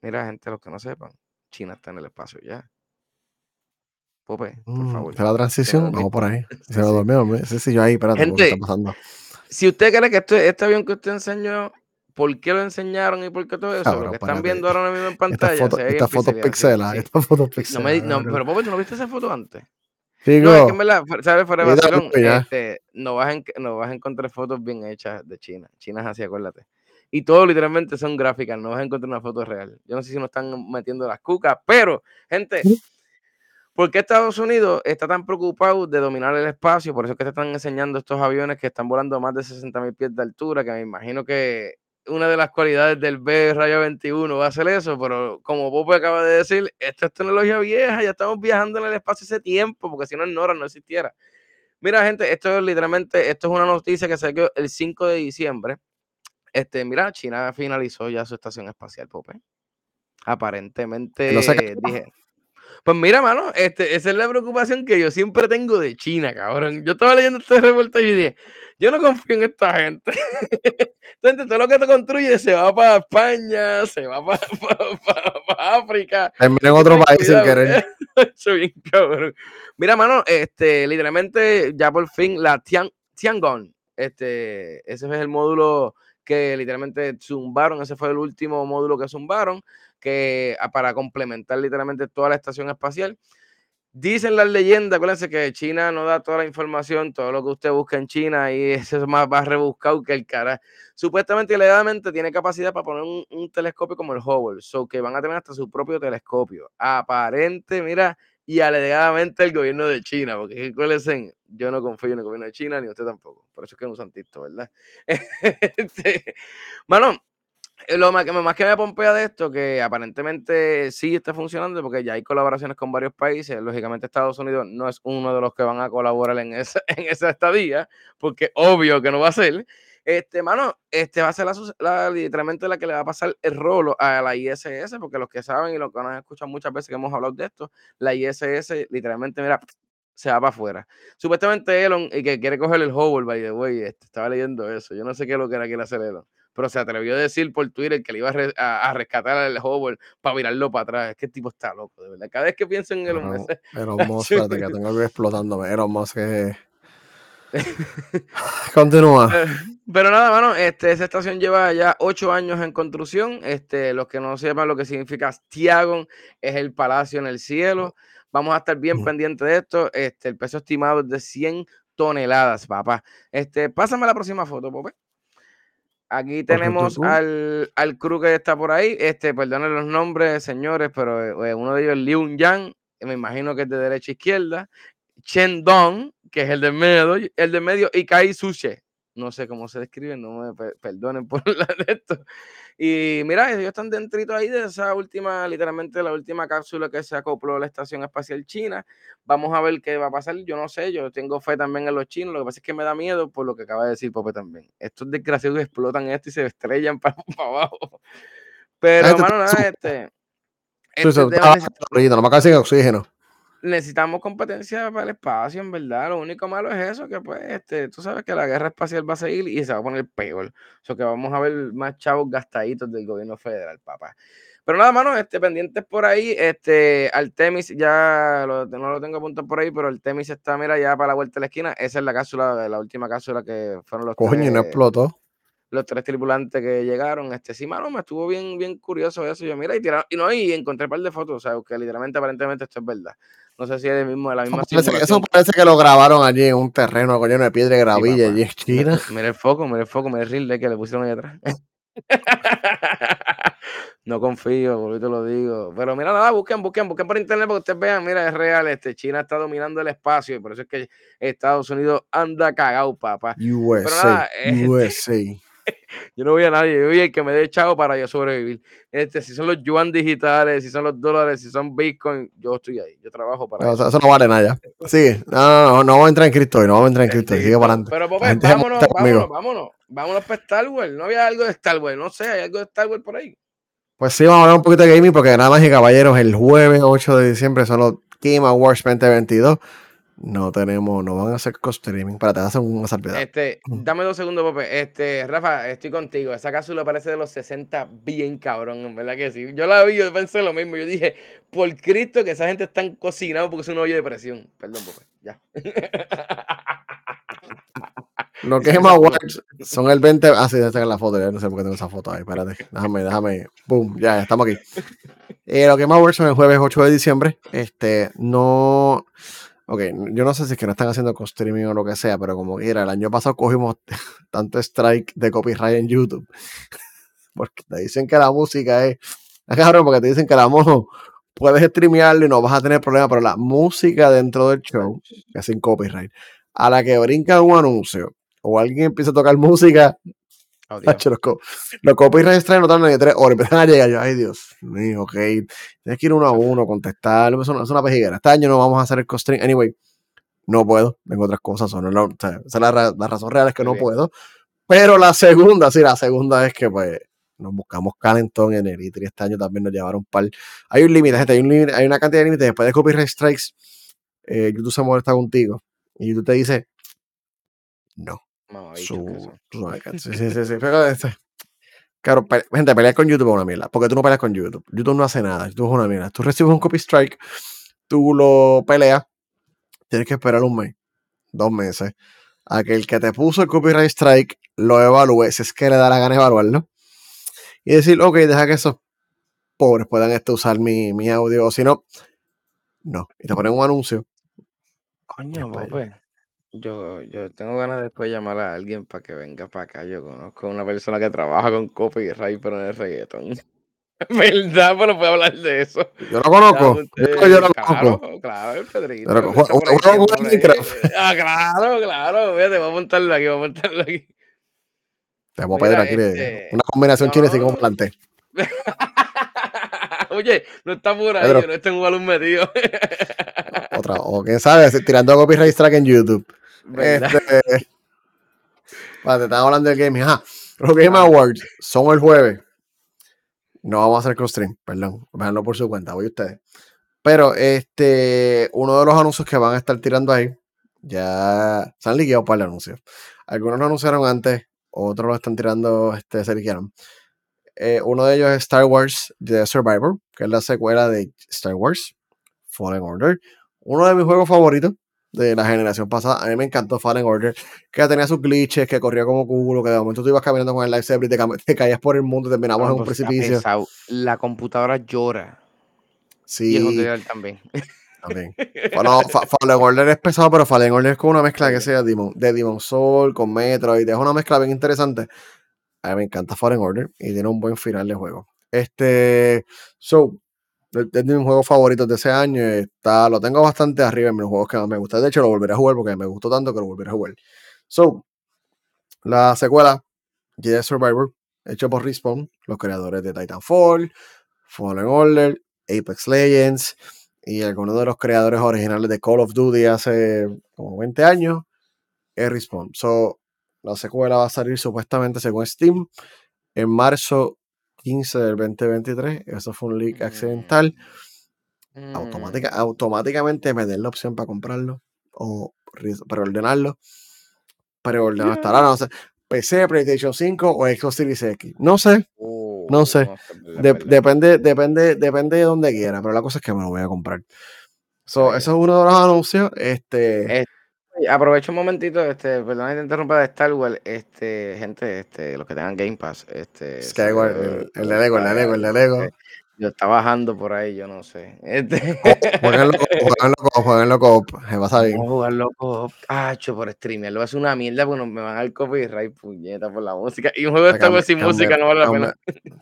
Mira, gente, los que no sepan, China está en el espacio ya. Pope, por mm, favor. la transición? Vamos por ahí. *laughs* Se lo durmió. Sí, sí, yo ahí, espérate, gente, está pasando? Si usted cree que este, este avión que usted enseñó por qué lo enseñaron y por qué todo eso. lo que están viendo ahora mismo en pantalla. Esta foto, esta pixela, esta foto pixela. No, me, no pero Pope, ¿tú no viste esa foto antes? No, es que me la, ¿sabes? Fuera de este, no, vas a, no vas a encontrar fotos bien hechas de China. China es así, acuérdate. Y todo literalmente son gráficas, no vas a encontrar una foto real. Yo no sé si nos están metiendo las cucas, pero, gente, ¿por qué Estados Unidos está tan preocupado de dominar el espacio? Por eso es que te están enseñando estos aviones que están volando a más de 60 mil pies de altura, que me imagino que una de las cualidades del B Rayo 21 va a ser eso, pero como Pope acaba de decir, esta es tecnología vieja, ya estamos viajando en el espacio ese tiempo, porque si no Nora no existiera. Mira, gente, esto es literalmente, esto es una noticia que salió el 5 de diciembre. Este, mira, China finalizó ya su estación espacial, Pope. Aparentemente, dije, Pues mira, mano, este, esa es la preocupación que yo siempre tengo de China, cabrón. Yo estaba leyendo este reportaje y dije, yo no confío en esta gente. *laughs* Entonces, todo lo que te construye se va para España, se va para, *laughs* África. en otro país sin querer. *laughs* bien, cabrón. Mira, mano, este, literalmente ya por fin la Tian, Tiangong, este, ese es el módulo que literalmente zumbaron, ese fue el último módulo que zumbaron, que ah, para complementar literalmente toda la estación espacial. Dicen las leyendas, acuérdense que China no da toda la información, todo lo que usted busca en China y *laughs* eso es más, más rebuscado que el cara. Supuestamente, legalmente tiene capacidad para poner un, telescopio como el Hubble, so que van a tener hasta su propio telescopio. Aparente, mira, y alegadamente el gobierno de China, porque acuérdense, yo no confío en el gobierno de China, ni usted tampoco. Por eso es que es un santito, ¿verdad? *laughs* Este, eh, lo más que, más que me pompea de esto, que aparentemente sí está funcionando, porque ya hay colaboraciones con varios países. Lógicamente, Estados Unidos no es uno de los que van a colaborar en esa, *laughs* en esa estadía, porque obvio que no va a ser. Este, mano, este va a ser la, literalmente la que le va a pasar el rolo a la ISS, porque los que saben y los que nos escuchan muchas veces que hemos hablado de esto, la ISS literalmente, mira, se va para afuera. Supuestamente Elon, y que quiere coger el Hubble, by the way, este, estaba leyendo eso. Yo no sé qué es lo que era quiere hacer Elon pero se atrevió a decir por Twitter que le iba a, rescatar al Hubble para mirarlo para atrás. Es que el tipo está loco, de verdad. Cada vez que pienso en Elon *laughs* Musk. Elon Musk, que tengo algo explotándome. Elon Musk es... *laughs* Continúa. Pero nada, mano, este, esa estación lleva ya ocho años en construcción. Este, los que no sepan lo que significa Stiagon es el palacio en el cielo. Vamos a estar bien pendientes de esto. Este, el peso estimado es de 100 toneladas, papá. Este, pásame la próxima foto, Pope. Aquí tenemos al, al crew que está por ahí. Este, perdonen los nombres, señores, pero eh, uno de ellos es Liu Yang, me imagino que es de derecha a izquierda. Chen Dong, que es el de medio, el de medio, y Kai Suche. No sé cómo se describe, no me perdonen por *laughs* la de esto. Y mira, ellos están dentro ahí de esa última, literalmente la última cápsula que se acopló a la Estación Espacial China. Vamos a ver qué va a pasar. Yo no sé, yo tengo fe también en los chinos. Lo que pasa es que me da miedo por lo que acaba de decir Pope también. Estos desgraciados explotan esto y se estrellan *laughs* para, abajo. Pero, hermano, nada, este. este no me oxígeno necesitamos competencia para el espacio, en verdad. Lo único malo es eso, que pues, este, tú sabes que la guerra espacial va a seguir y se va a poner peor. O sea, que vamos a ver más chavos gastaditos del gobierno federal, papá. Pero nada, mano, este, pendientes por ahí, este, Artemis ya no lo tengo apuntado por ahí, pero Artemis está, mira, ya para la vuelta de la esquina. Esa es la cápsula, la última cápsula que fueron los Coño, no explotó los tres tripulantes que llegaron. Este, sí, mano, me estuvo bien, bien curioso eso. Yo, mira, y, y no, y encontré un par de fotos, o sea, que literalmente, aparentemente, esto es verdad. No sé si es el mismo, de la misma eso parece, eso parece que lo grabaron allí en un terreno lleno de piedra y gravilla allí en China. *laughs* Mira el foco, mira el foco, mira el reel que le pusieron ahí atrás. *laughs* no confío, por te lo digo. Pero mira, nada, busquen, busquen, busquen por internet para que ustedes vean, mira, es real, este, China está dominando el espacio y por eso es que Estados Unidos anda cagado, papá. USA, USA. Yo no voy a nadie, yo voy a que me dé chavo para yo sobrevivir. Este, si son los yuan digitales, si son los dólares, si son bitcoin, yo estoy ahí, yo trabajo para eso. Eso no vale nada ya. Sigue. No, no, no, no vamos a entrar en Cristo hoy, no vamos a entrar en Cristo, sigue para adelante. Pero pues, vámonos, vámonos, vámonos, vámonos para Star Wars. No había algo de Star Wars, no sé, hay algo de Star Wars por ahí. Pues sí, vamos a hablar un poquito de gaming porque nada más y caballeros, el jueves 8 de diciembre son los Game Awards 2022. No tenemos, no van a hacer co-streaming. Para te hacer una salvedad. Este, dame dos segundos, Pope. Este, Rafa, estoy contigo. Esa cápsula parece de los 60 bien cabrón, ¿verdad que sí? Yo la vi, yo pensé lo mismo. Yo dije, por Cristo que esa gente está cocinado porque es un hoyo de presión. Perdón, Pope. Ya. *laughs* Lo que es más son el 20. Ah, sí, está en la foto. Ya no sé por qué tengo esa foto ahí. Espérate. Déjame, déjame. Boom. Ya, estamos aquí. Eh, lo que es más son el jueves 8 de diciembre. Este, no. Ok, yo no sé si es que no están haciendo co-streaming o lo que sea, pero como quiera, el año pasado cogimos *laughs* tanto strike de copyright en YouTube. *laughs* Porque te dicen que la música es. Es *laughs* cabrón, porque te dicen que la mono puedes streamearlo y no vas a tener problema, pero la música dentro del show es sin copyright. A la que brinca un anuncio o alguien empieza a tocar música, Oh, los, copyright extraen no tardan ni tres horas. Empiezan a llegar. Yo, ay, Dios mío, ok. Tienes que ir uno a uno, contestar. Es una, es una pejiguera. Este año no vamos a hacer el costring. Anyway, no puedo. Tengo otras cosas. Son, no, o sea, esa es la, razón real es que no puedo. Pero la segunda, sí, la segunda es que, pues, nos buscamos calentón en el y este año también nos llevaron un par. Hay un límite, gente, hay, un límite, hay una cantidad de límites. Después de copyright strikes, eh, YouTube se molesta contigo y YouTube te dice, no. Su, sí, sí, *laughs* sí, sí. Pero, este, claro, gente, pelear con YouTube es una mierda. Porque tú no peleas con YouTube. YouTube no hace nada. YouTube es una mierda. Tú recibes un copy strike, tú lo peleas, tienes que esperar un mes, dos meses, a que el que te puso el copyright strike lo evalúe, si es que le da la gana evaluarlo, y decir, ok, deja que esos pobres puedan este, usar mi, mi audio, o si no, no. Y te ponen un anuncio. Coño, pues. Yo, yo tengo ganas de después llamar a alguien para que venga para acá. Yo conozco a una persona que trabaja con copyright, pero en el reggaeton. *laughs* ¿Verdad? Pero puedo hablar de eso. Yo lo conozco. Yo, yo lo claro, conozco. claro, el Pedrito. Pero, juega siempre. Minecraft. Ah, claro, claro. Fíjate, voy a montarlo aquí, voy a montarlo aquí. Te vamos a Mira, pedir aquí este, una combinación no. china y como plante. *laughs* Oye, no está por ahí, Pedro. yo no tengo un balón metido. Otra, o quién sabe, tirando copyright strike en YouTube. Este, vale, te estaba hablando del gaming. Ajá. Los Game. Awards son el jueves. No vamos a hacer cross-stream, perdón. Véanlo por su cuenta, voy ustedes. Pero este, uno de los anuncios que van a estar tirando ahí, ya se han liquidado para el anuncio. Algunos lo anunciaron antes, otros lo están tirando, este, se liquidaron. Eh, uno de ellos es Star Wars The Survivor, que es la secuela de Star Wars Fallen Order. Uno de mis juegos favoritos de la generación pasada. A mí me encantó Fallen Order, que tenía sus glitches, que corría como culo, que de momento tú ibas caminando con el lightsaber y te, te caías por el mundo, terminamos No, en un pues, precipicio. pesado. La computadora llora. Y Sí, el tutorial también. también. Bueno, Fa- Fallen Order es pesado, pero Fallen Order es como una mezcla que sea Demon, de Demon Soul con Metroid. Es una mezcla bien interesante. A mí me encanta Fallen Order y tiene un buen final de juego. Este, so, es de mis juegos favoritos de ese año. Está, lo tengo bastante arriba en mis juegos que más me gustan. De hecho, lo volveré a jugar porque me gustó tanto que lo volveré a jugar. So, la secuela, Jedi Survivor, hecho por Respawn, los creadores de Titanfall, Fallen Order, Apex Legends y algunos de los creadores originales de Call of Duty hace como 20 años, es Respawn. So, la secuela va a salir supuestamente según Steam en marzo 15 del 2023. Eso fue un leak accidental. Mm, Automática, automáticamente me den la opción para comprarlo o re- preordenarlo. Preordenar Yeah. estará, no sé. PC, PlayStation 5 o Xbox Series X. No sé. oh, no sé. De- depende, depende, depende de donde quiera, pero la cosa es que me lo voy a comprar. So, eso es uno de los anuncios. Este, Aprovecho un momentito, este, perdón que te interrumpa de Star Wars, este, gente, este, los que tengan Game Pass, este, Skyward, el, el de Lego, el de Lego, el de Lego. este, yo está bajando por ahí, yo no sé. Este, Jueguenlo, jueguenlo, co- jueguenlo co-op, se pasa bien. Vamos a jugarlo por, ah, por streamer, lo hace una mierda porque no- me van al copyright, puñeta, por la música. Y un juego de Star Wars sin música no vale la pena.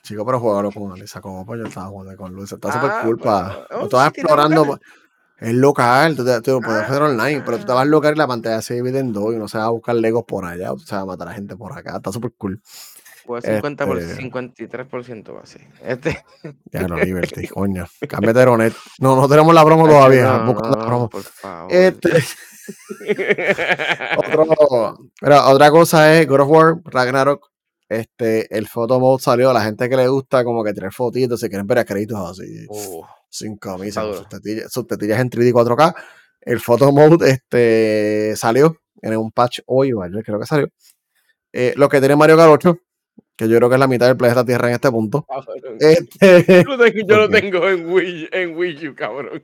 Chico, pero jugarlo con Alisa como yo estaba jugando con Luz. Está súper cool pues, pa- Tú vas sí, tiene explorando. Es local, tú, te, tú puedes hacer online, pero tú te Ah. vas local y la pantalla se divide en dos y no se va a buscar Legos por allá, o se va a matar a gente por acá. Está súper cool. Pues 50 por, Este- 53% así. Este, *laughs* Ya lo Liberty, coño. Cámbiate de Ronet. No, no tenemos la promo *laughs* todavía. no, busca la no, promo. por favor. Este, *laughs* otro- otra cosa es God of War, Ragnarok. Este, el photo mode salió. A la gente que le gusta como que tener fotitos, si quieren ver a créditos así, Oh, sin camisa, con sus tetillas, sus tetillas en 3D 4K. El photo mode este, salió en un patch hoy, o ayer creo que salió. Eh, lo que tiene Mario Kart 8, que yo creo que es la mitad del planeta Tierra en este punto. cabrón. *laughs* Este, Yo lo tengo, yo lo ¿por qué? tengo en Wii, en Wii U, cabrón.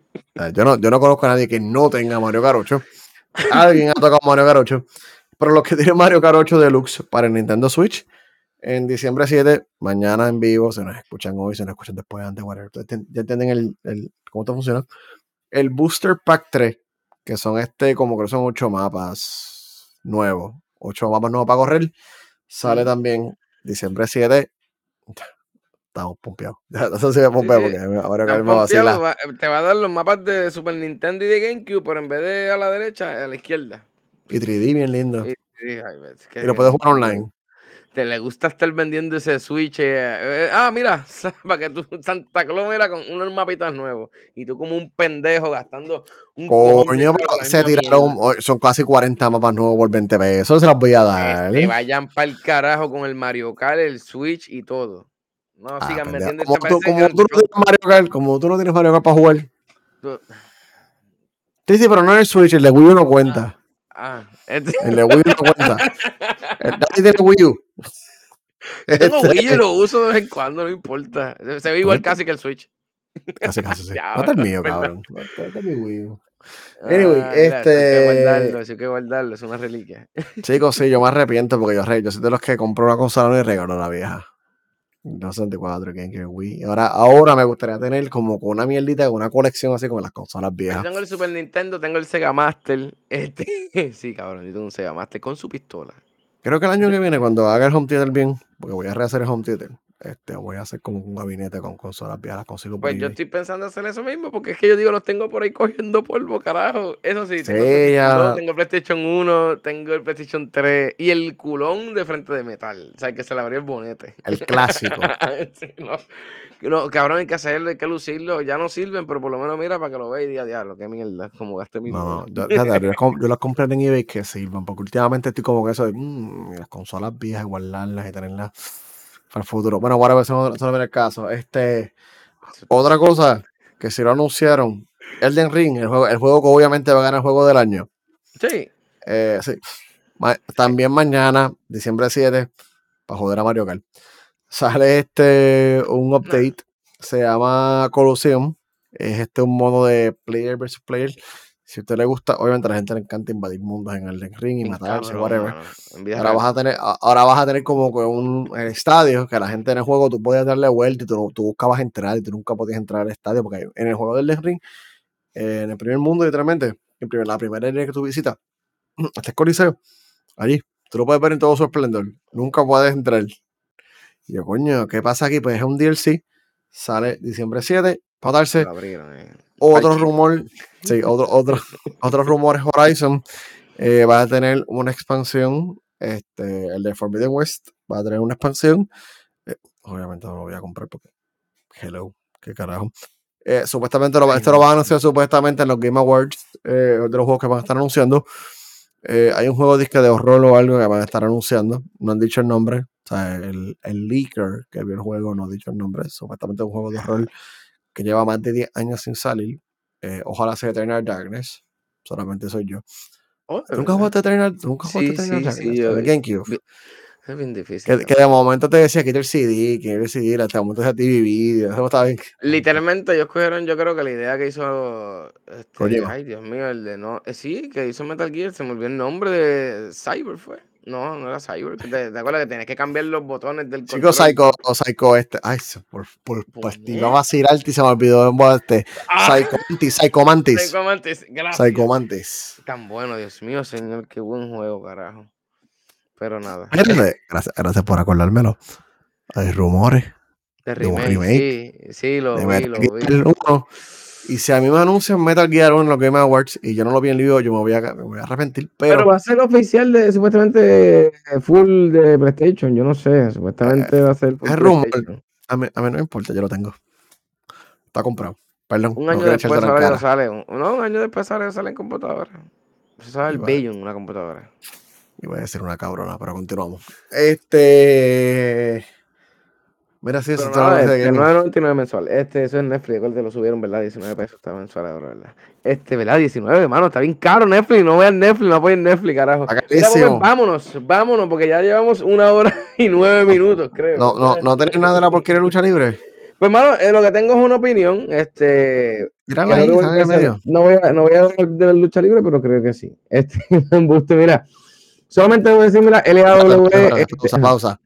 Yo no, yo no conozco a nadie que no tenga Mario Kart 8. Alguien ha tocado Mario Kart 8. Pero los que tienen Mario Kart 8 Deluxe para el Nintendo Switch, en diciembre 7, mañana en vivo, se nos escuchan hoy, se nos escuchan después, antes, whatever. Ya entienden el, el- cómo esto funciona. El Booster Pack 3, que son este, como que son 8 mapas nuevos, 8 mapas nuevos para correr, sale también diciembre 7. Estamos pompeados. *laughs* Eso sí me pompeo porque Kart Tan me vacila. te va a dar los mapas de Super Nintendo y de GameCube, pero en vez de a la derecha, a la izquierda. Y 3D bien lindo. Y, y, ay, ves, que- Y lo puedes jugar online. Te le gusta estar vendiendo ese Switch. eh, eh, ah, mira, *laughs* para que tú, Santa Claus era con unos mapitas nuevos. Y tú como un pendejo gastando un Coño, pero se tiraron, mierda. son casi 40 mapas nuevos por 20 pesos. Se los voy a dar. Que vayan para el carajo con el Mario Kart, el Switch y todo. No Ah, sigan metiendo Como tú, como tú no tienes Mario Kart, como tú no tienes Mario Kart para jugar. Tú- Sí, sí, pero no en el Switch, el de Wii U no cuenta. Ah, El de Wii U no cuenta. El Daddy tiene Wii U. tengo Este, Wii y lo uso de vez en cuando, no importa. Se ve igual casi que el Switch. Casi, casi, sí. *laughs* Ya, está el mío, cabrón. Este es mi Wii U. Anyway, Ah, eso Hay que este- guardarlo, hay que guardarlo, es una reliquia. Chicos, sí, yo me *laughs* arrepiento porque yo, yo soy de los que compró una consola y regaló la vieja. No 64, GameCube, Wii. Ahora, ahora me gustaría tener como con una mierdita, una colección así como las consolas Yo viejas. tengo el Super Nintendo, tengo el Sega Master. Este, *laughs* sí, cabrón, yo tengo un Sega Master con su pistola. Creo que el año que viene, cuando haga el home theater bien, porque voy a rehacer el home theater, este, voy a hacer como un gabinete con consolas viejas, consigo Pues yo estoy pensando hacer eso mismo, porque es que yo digo, los tengo por ahí *laughs* cogiendo polvo, carajo. Eso sí, tengo, Sí, ya. 2, tengo PlayStation 1, tengo el PlayStation 3 y el culón de frente de metal. O sea, que se le abrió el bonete. El clásico. *laughs* Sí, no, no, cabrón, hay que hacerlo, hay que lucirlo. Ya no sirven, pero por lo menos mira para que lo veas y diga, diablo, qué mierda, como gasté mi No, no, dinero". yo, yo, *laughs* yo las compré en eBay que sirvan, porque últimamente estoy como que eso de mm, las consolas viejas, guardarlas y tenerlas para el futuro. Bueno, ahora eso no, eso no viene el caso. Este, otra cosa que si lo anunciaron, Elden Ring, el juego, el juego que obviamente va a ganar el juego del año. Sí, Eh, sí. Ma- también mañana, diciembre 7, para joder a Mario Kart, sale este un update, se llama Colosseum. Es este un modo de player versus player. Si a usted le gusta, obviamente a la gente le encanta invadir mundos en el ring y bien matarse, cabrón, whatever. mano, Ahora vas a tener, ahora vas a tener como que un estadio que la gente en el juego tú podías darle vuelta y tú, tú buscabas entrar y tú nunca podías entrar al estadio porque en el juego del Ring, eh, en el primer mundo literalmente, en primer- la primera área que tú visitas, *clears throat* hasta el Coliseo, allí, tú lo puedes ver en todo su esplendor, nunca puedes entrar. Y yo, coño, ¿qué pasa aquí? Pues es un DLC, sale diciembre 7, para darse Lo abrieron, eh. otro Parche. rumor, *laughs* sí, otro, otro, otros rumores Horizon eh, va a tener una expansión, este, el de Forbidden West va a tener una expansión, eh, obviamente no lo voy a comprar porque, hello, qué carajo. Eh, supuestamente lo, Ay, esto lo van a anunciar supuestamente en los Game Awards eh, de los juegos que van a estar anunciando. Eh, hay un juego disque de horror o algo que van a estar anunciando. No han dicho el nombre. O sea, el, el leaker que vio el juego no ha dicho el nombre. Supuestamente es un juego de horror que lleva más de 10 años sin salir. Eh, ojalá sea Eternal Darkness. Solamente soy yo. Oh, de ¿Tú nunca jugaste Eternal, nunca jugaste Sí, Eternal sí, Darkness? sí, yo- GameCube. Es bien difícil. Que, que de momento te decía quita el CD, que el CD, hasta el momento. Eso estaba bien. Literalmente ellos cogieron, yo creo que la idea que hizo, este, ay Dios mío, el de no, eh, sí, que hizo Metal Gear, se me olvidó el nombre de Cyber fue, no, no era Cyber, que te, te acuerdas que tenías que cambiar los botones del Chico? Psycho, o Psycho este. Ay, por, por, por, iba a vacilarte y se me olvidó este. ¡Ah! Psycho Mantis, Psycho Mantis. Psycho Mantis, gracias. Psycho Mantis. Tan bueno, Dios mío, señor, qué buen juego, carajo. Pero nada, Gracias, gracias por acordármelo. Hay rumores de remake, remake sí, sí, lo de vi, lo vi. Gear 1. Y si a mí me anuncian Metal Gear 1 en los Game Awards y yo no lo vi en vivo, yo me voy a, me voy a arrepentir. Pero, Pero va a ser oficial de supuestamente eh, full de PlayStation, yo no sé, supuestamente va a ser full es rumor. A, mí, a mí no me importa, yo lo tengo. Está comprado. Perdón. Un no año quería después sale, un- no, un año después sale, sale en computadora. Se sabe el bello en una computadora. Y voy a decir una cabrona, pero continuamos. Este. Mira, si eso Pero es que sé de este, gaming. 9.99 mensual. Este, eso es Netflix, te lo subieron, ¿verdad? 19 pesos está mensual ahora, ¿verdad? Este, ¿verdad? 19, hermano, está bien caro Netflix, no vean Netflix, no apoyen Netflix, carajo. Mira, pues, vámonos, vámonos, porque ya llevamos una hora *laughs* y nueve minutos, creo. No, no, no tenés nada de la porquería de lucha libre. Pues, hermano, eh, lo que tengo es una opinión, este, Mírala ahí, que voy medio. No voy a, no voy a hablar de la lucha libre, pero creo que sí. *laughs* Este embuste, mira. Solamente voy a decir, mira, LAW. Este, Pausa, pausa.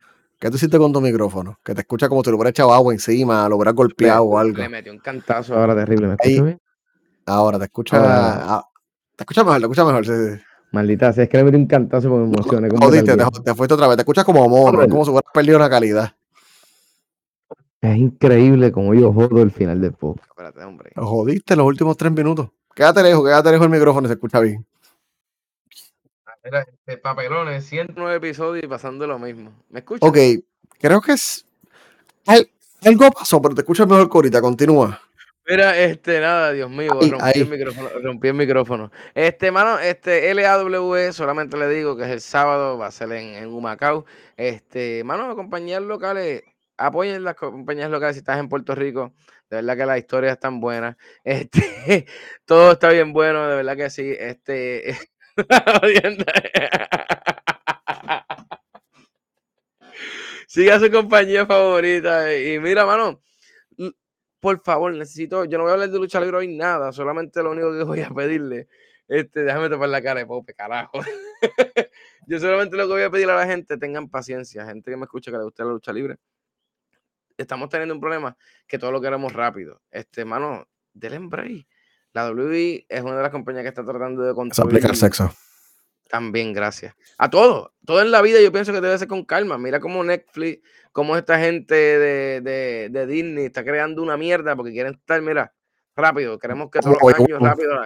¿Qué tú hiciste con tu micrófono? Que te escucha como si lo hubiera echado agua encima, lo hubiera golpeado o algo. Le metió un cantazo ahora terrible. ¿Me escuchas bien? Ahora te escucha. Ahora. ah, te escucha mejor, te escucha mejor. sí, sí. Maldita sea, es que le metí un cantazo porque me emocioné. con Jodiste, te, fuiste otra vez. Te escuchas como mono, como si hubieras perdido la calidad. Es increíble como yo jodo el final del podcast. Espérate, hombre. Lo jodiste los últimos tres minutos. Quédate lejos, quédate lejos el micrófono y se escucha bien. Mira, este, papelones, 109 episodios y pasando lo mismo. ¿Me escuchas? Ok, creo que es. al- Algo pasó, pero te escuchas mejor que ahorita. Continúa. Mira, este, nada, Dios mío, Ahí, rompí ahí. el micrófono, rompí el micrófono. Este, mano, este, LAW, solamente le digo que es el sábado, va a ser en, en Humacao. Este, mano, compañías locales, apoyen las compañías locales si estás en Puerto Rico. De verdad que las historias están buenas. *laughs* Este, todo está bien bueno, de verdad que sí. Este, *laughs* Siga su compañía favorita. Y mira, mano, por favor, necesito, yo no voy a hablar de lucha libre hoy nada, solamente lo único que voy a pedirle, este, déjame tapar la cara de Pope, carajo. *laughs* yo solamente lo que voy a pedir a la gente, tengan paciencia, gente que me escucha que le guste la lucha libre. Estamos teniendo un problema que todo lo queremos rápido. Este, mano, del break. La WWE es una de las compañías que está tratando de controlar. sexo. También, gracias. A todo, todo en la vida yo pienso que debe ser con calma. Mira cómo Netflix cómo esta gente de, de, Disney está creando una mierda porque quieren estar, mira, rápido, queremos que todos los años rápido.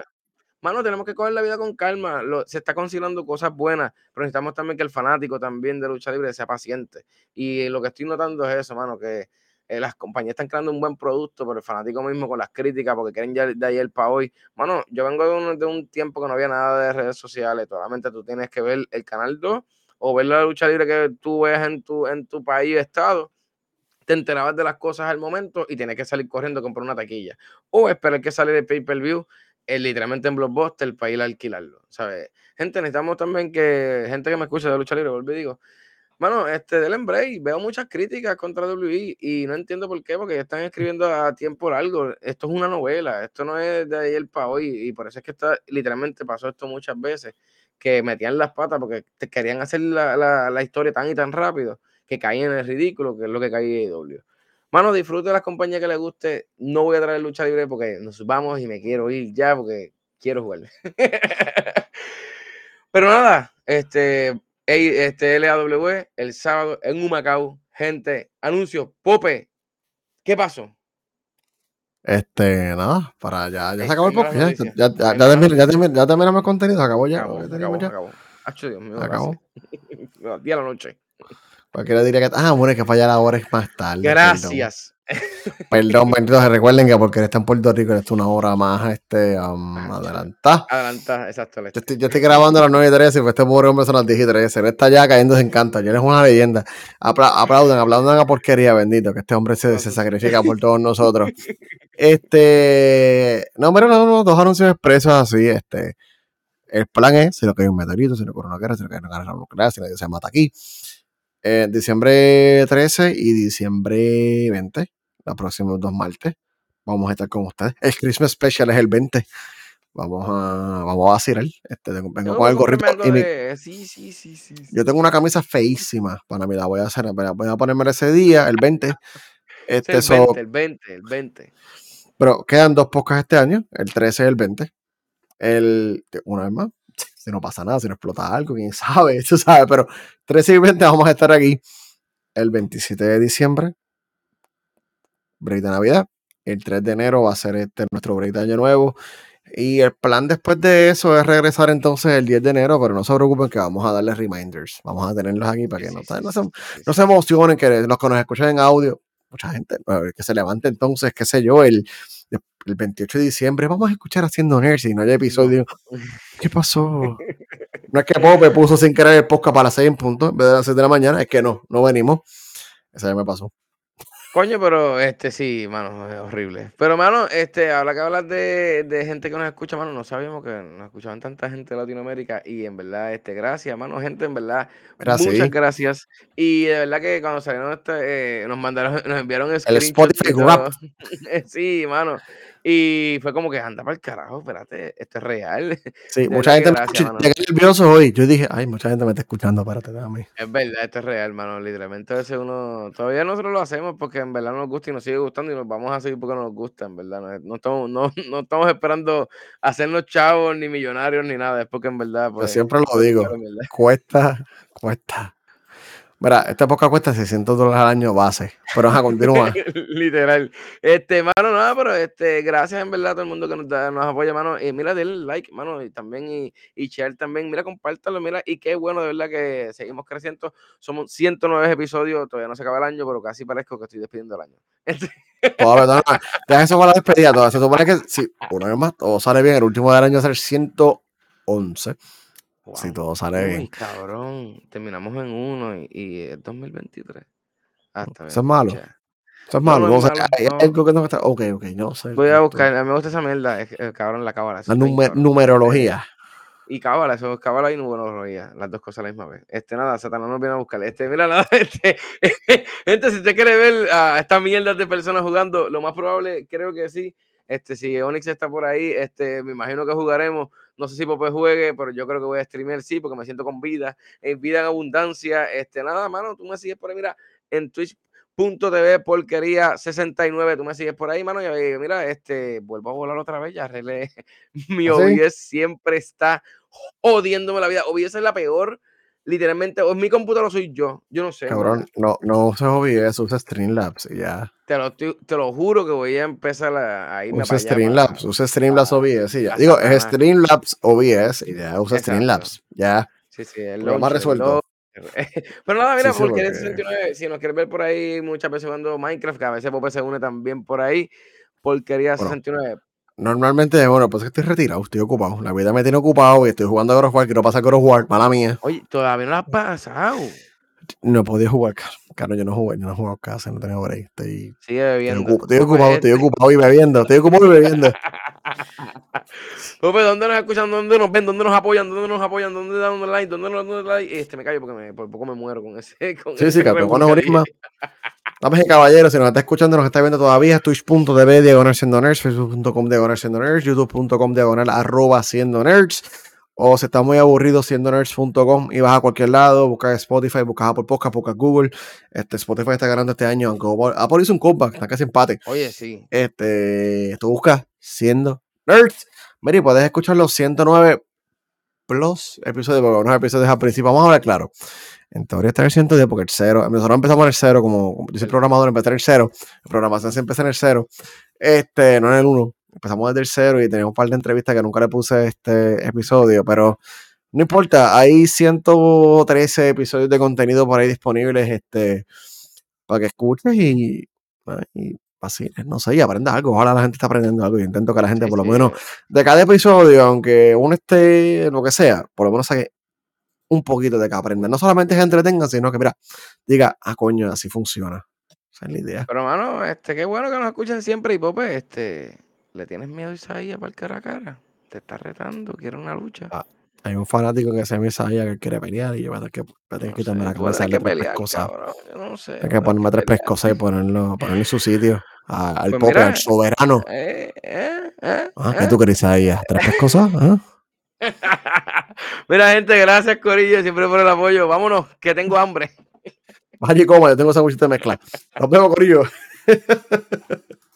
Mano, tenemos que coger la vida con calma. se está considerando cosas buenas, pero necesitamos también que el fanático también de lucha libre sea paciente. Y lo que estoy notando es eso, mano, que eh, las compañías están creando un buen producto, pero el fanático mismo con las críticas, porque quieren ya de ayer para hoy. Mano, yo vengo de un, de un tiempo que no había nada de redes sociales, solamente tú tienes que ver el canal 2 o ver la lucha libre que tú ves en tu, en tu país, estado, te enterabas de las cosas al momento y tienes que salir corriendo a comprar una taquilla. O esperar que sale de pay-per-view eh, literalmente en Blockbuster para ir a alquilarlo, ¿sabes? Gente, necesitamos también que, gente que me escuche de lucha libre, vuelvo y digo, bueno, este, del Embray, veo muchas críticas contra WWE y no entiendo por qué, porque están escribiendo a tiempo largo. Esto es una novela, esto no es de ayer para hoy y por eso es que está, literalmente pasó esto muchas veces que metían las patas porque te querían hacer la, la, historia tan y tan rápido que caían en el ridículo, que es lo que caía IW. Mano, disfrute de las compañías que le guste. No voy a traer lucha libre porque nos vamos y me quiero ir ya porque quiero jugar. *laughs* Pero nada, este, este LAW el sábado en Humacao. Gente, anuncio, Pope, ¿qué pasó? Este, nada, para ya, ya se acabó el podcast. Ya, ya, ya, ya, ya, terminamos el contenido, acabó ya. Acabó, acabó, acabó. Dios mío, acabó. *laughs* Día a la noche. Cualquiera diría que, ah, bueno, es que falla la hora es más tarde. Gracias. *laughs* Perdón, benditos, recuerden que porque está en Puerto Rico, esto es una hora más este, um, adelantada. Adelantada, exacto. Yo estoy, yo estoy, grabando a las 9 y 13 y pues este pobre hombre son las 10 y 13. Él está ya cayendo en canto. Yo es una leyenda. aplaudan, aplaudan a porquería, bendito, que este hombre se, se sacrifica por todos nosotros. *laughs* Este, no, pero no, no, dos anuncios expresos así, este. El plan es, si lo que hay un meteorito, si lo que hay una guerra, si lo que hay una guerra nuclear, si nadie se mata aquí. Eh, diciembre 13 y diciembre 20 la próxima dos martes. Vamos a estar con ustedes. El Christmas Special es el 20. Vamos a, vamos a vacilar. Este, vengo con el gorrito. sí, sí, sí, sí, Yo tengo una camisa feísima para mí. La voy a hacer. Voy a ponerme ese día, el 20. *laughs* Este, el, 20 el 20, el 20. Pero quedan dos podcasts este año. El 13 y el 20. El, una vez más. Si no pasa nada, si no explota algo, quién sabe, *laughs* tú sabes. Pero 13 y 20 vamos a estar aquí. El 27 de diciembre break de Navidad. El 3 de enero va a ser este nuestro break de Año Nuevo. Y el plan después de eso es regresar entonces el 10 de enero, pero no se preocupen que vamos a darles reminders. Vamos a tenerlos aquí para que no, no, se, no, se, emocionen, que los que nos escuchan en audio, mucha gente, que se levante entonces, qué sé yo, el, el 28 de diciembre, vamos a escuchar haciendo y no hay *laughs* episodio. ¿Qué pasó? *laughs* No es que Pope puso sin querer el podcast para las 6 en punto, en vez de las 6 de la mañana, es que no, no venimos. Eso ya me pasó. Coño, pero este sí, mano, es horrible. Pero, mano, este, habla que hablas de, de gente que nos escucha, mano, no sabíamos que nos escuchaban tanta gente de Latinoamérica y en verdad, este, gracias, mano, gente, en verdad, muchas gracias. Y de verdad que cuando salieron este, eh, nos mandaron, nos enviaron el Spotify Rap. *laughs* sí, mano. Y fue como que anda para el carajo, espérate, esto es real. *laughs* Sí, mucha gente me escucha. nervioso hoy. Yo dije, ay, mucha gente me está escuchando, espérate, dame. Es verdad, esto es real, mano. Literalmente a veces uno. Todavía nosotros lo hacemos porque en verdad nos gusta y nos sigue gustando y nos vamos a seguir porque nos gusta, en verdad. No, estamos, no, *laughs* no estamos esperando hacernos chavos, ni millonarios, ni nada. Es porque en verdad. Pues, Yo siempre lo digo. Cuesta, cuesta. Mira, esta época cuesta 600 dólares al año base, pero vamos a continuar. *laughs* Literal. Este, mano, nada, pero este, gracias en verdad a todo el mundo que nos, da, nos apoya, mano. Y mira, denle like, mano, y también, y, y share también. Mira, compártalo, mira, y qué bueno, de verdad que seguimos creciendo. Somos 109 episodios, todavía no se acaba el año, pero casi parezco que estoy despidiendo el año. *laughs* Toda deja eso con la despedida, toda. Se supone que, si una vez más, todo sale bien, el último del año va a ser 111. Si todo sale bien. cabrón. Terminamos en uno y, y es 2023. Ah, está bien. Eso es malo. Eso es No, malo. no o sea, hay algo que no está. Ok, ok, no sé. Voy a buscar, a mí me gusta esa mierda, es- eh, cabrón, la cábala. La está bien nume- cabrón. numerología. Y cábala, eso es cábala y numerología, las dos cosas a la misma vez. Este, nada, Satanás nos viene a buscar. Este, mira, *laughs* nada, este, gente, si usted quiere ver a estas mierdas de personas jugando, lo más probable, creo que sí. Este, si Onyx está por ahí, este, me imagino que jugaremos. No sé si Pope juegue, pero yo creo que voy a streamear sí, porque me siento con vida, en vida en abundancia. Este, nada, mano, tú me sigues por ahí, mira, en twitch.tv porquería 69, tú me sigues por ahí, mano, y eh, mira, este, vuelvo a volar otra vez, ya arreglé *laughs* mi ¿Ah, sí? OBS siempre está jodiéndome la vida. OBS es la peor, literalmente, o es mi computadora o soy yo, yo no sé. Cabrón, no, no uses OBS, usa Streamlabs y ya. Te lo, te lo juro que voy a empezar a, a irme Usa para. Streamlabs, usa Streamlabs para- OBS y ya. Digo, es. Streamlabs OBS y ya, usa Exacto. Streamlabs. Ya. Sí, sí, Problema launcher, el resuelto. *laughs* Pero nada, mira, Sí, porque porque- 69, si nos quieres ver por ahí muchas veces jugando Minecraft, que a veces Pope se une también por ahí, porquería Bueno. 69. Normalmente, bueno, pues es que estoy retirado, estoy ocupado. La vida me tiene ocupado y estoy jugando a God of War, quiero pasar God of War, mala mía. Oye, todavía no lo has pasado. No podido jugar, claro. Claro, yo no jugué, yo no he jugado casi, no tenía ahí. Estoy, Sigue bebiendo. estoy ocupado, estoy ocupado y bebiendo, estoy ocupado y bebiendo. *laughs* Pope, ¿dónde nos escuchan? ¿Dónde nos ven? ¿Dónde nos apoyan? ¿Dónde nos apoyan? ¿Dónde dan un like? ¿Dónde nos dan un like? Este, me callo porque me, por poco me muero con ese. Con Sí, ese sí, campeón, con aneurisma. Damas y caballeros, si nos está escuchando, nos está viendo todavía, twitch.tv diagonal siendo nerds, facebook.com diagonal siendo nerds, youtube.com diagonal arroba siendo nerds, o si estás muy aburrido, siendo nerds.com y vas a cualquier lado, buscas Spotify, buscas Apple Podcast, buscas Google, este, Spotify está ganando este año, aunque Apple- hizo un comeback, está casi empate, Oye, sí. este, tú buscas siendo nerds, mira, y puedes escuchar los 109 plus episodios, porque unos episodios al principio, vamos a hablar claro. En teoría está en el 110 porque el cero, nosotros empezamos en el cero, como, como yo soy programador, empecé en el cero, la programación se empieza en el cero, este, no en el 1, empezamos desde el cero y teníamos un par de entrevistas que nunca le puse este episodio, pero no importa, hay 113 episodios de contenido por ahí disponibles, este, para que escuches y, y vaciles, no sé, y aprendas algo, ojalá la gente esté aprendiendo algo, y intento que la gente Sí, por lo sí. menos de cada episodio, aunque uno esté lo que sea, por lo menos saque un poquito de que aprenda. No solamente que entretenga, sino que, mira, diga, ah, coño, así funciona. Esa es la idea. Pero, mano, este, qué bueno que nos escuchen siempre. Y Pope, este, ¿le tienes miedo a Isaías para el cara a cara? Te está retando, quiere una lucha. Ah, Hay un fanático que se me sabía que quiere pelear y yo voy a tener que, voy a tener No que quitarme sé, la cabeza, que tres cosas. no sé. Hay que ponerme tres pelear. pescosas y ponerlo, ponerlo en su sitio. a- al Pues pope, mira, al soberano. Eh, eh, eh, Ah. ¿Qué tú querés ahí? ¿Tres pescosas? ¿Ah? *laughs* Mira, gente, gracias, Corillo, siempre por el apoyo. Vámonos, que tengo hambre. Vaya y coma, yo tengo esa de mezcla. Nos vemos, Corillo. *laughs*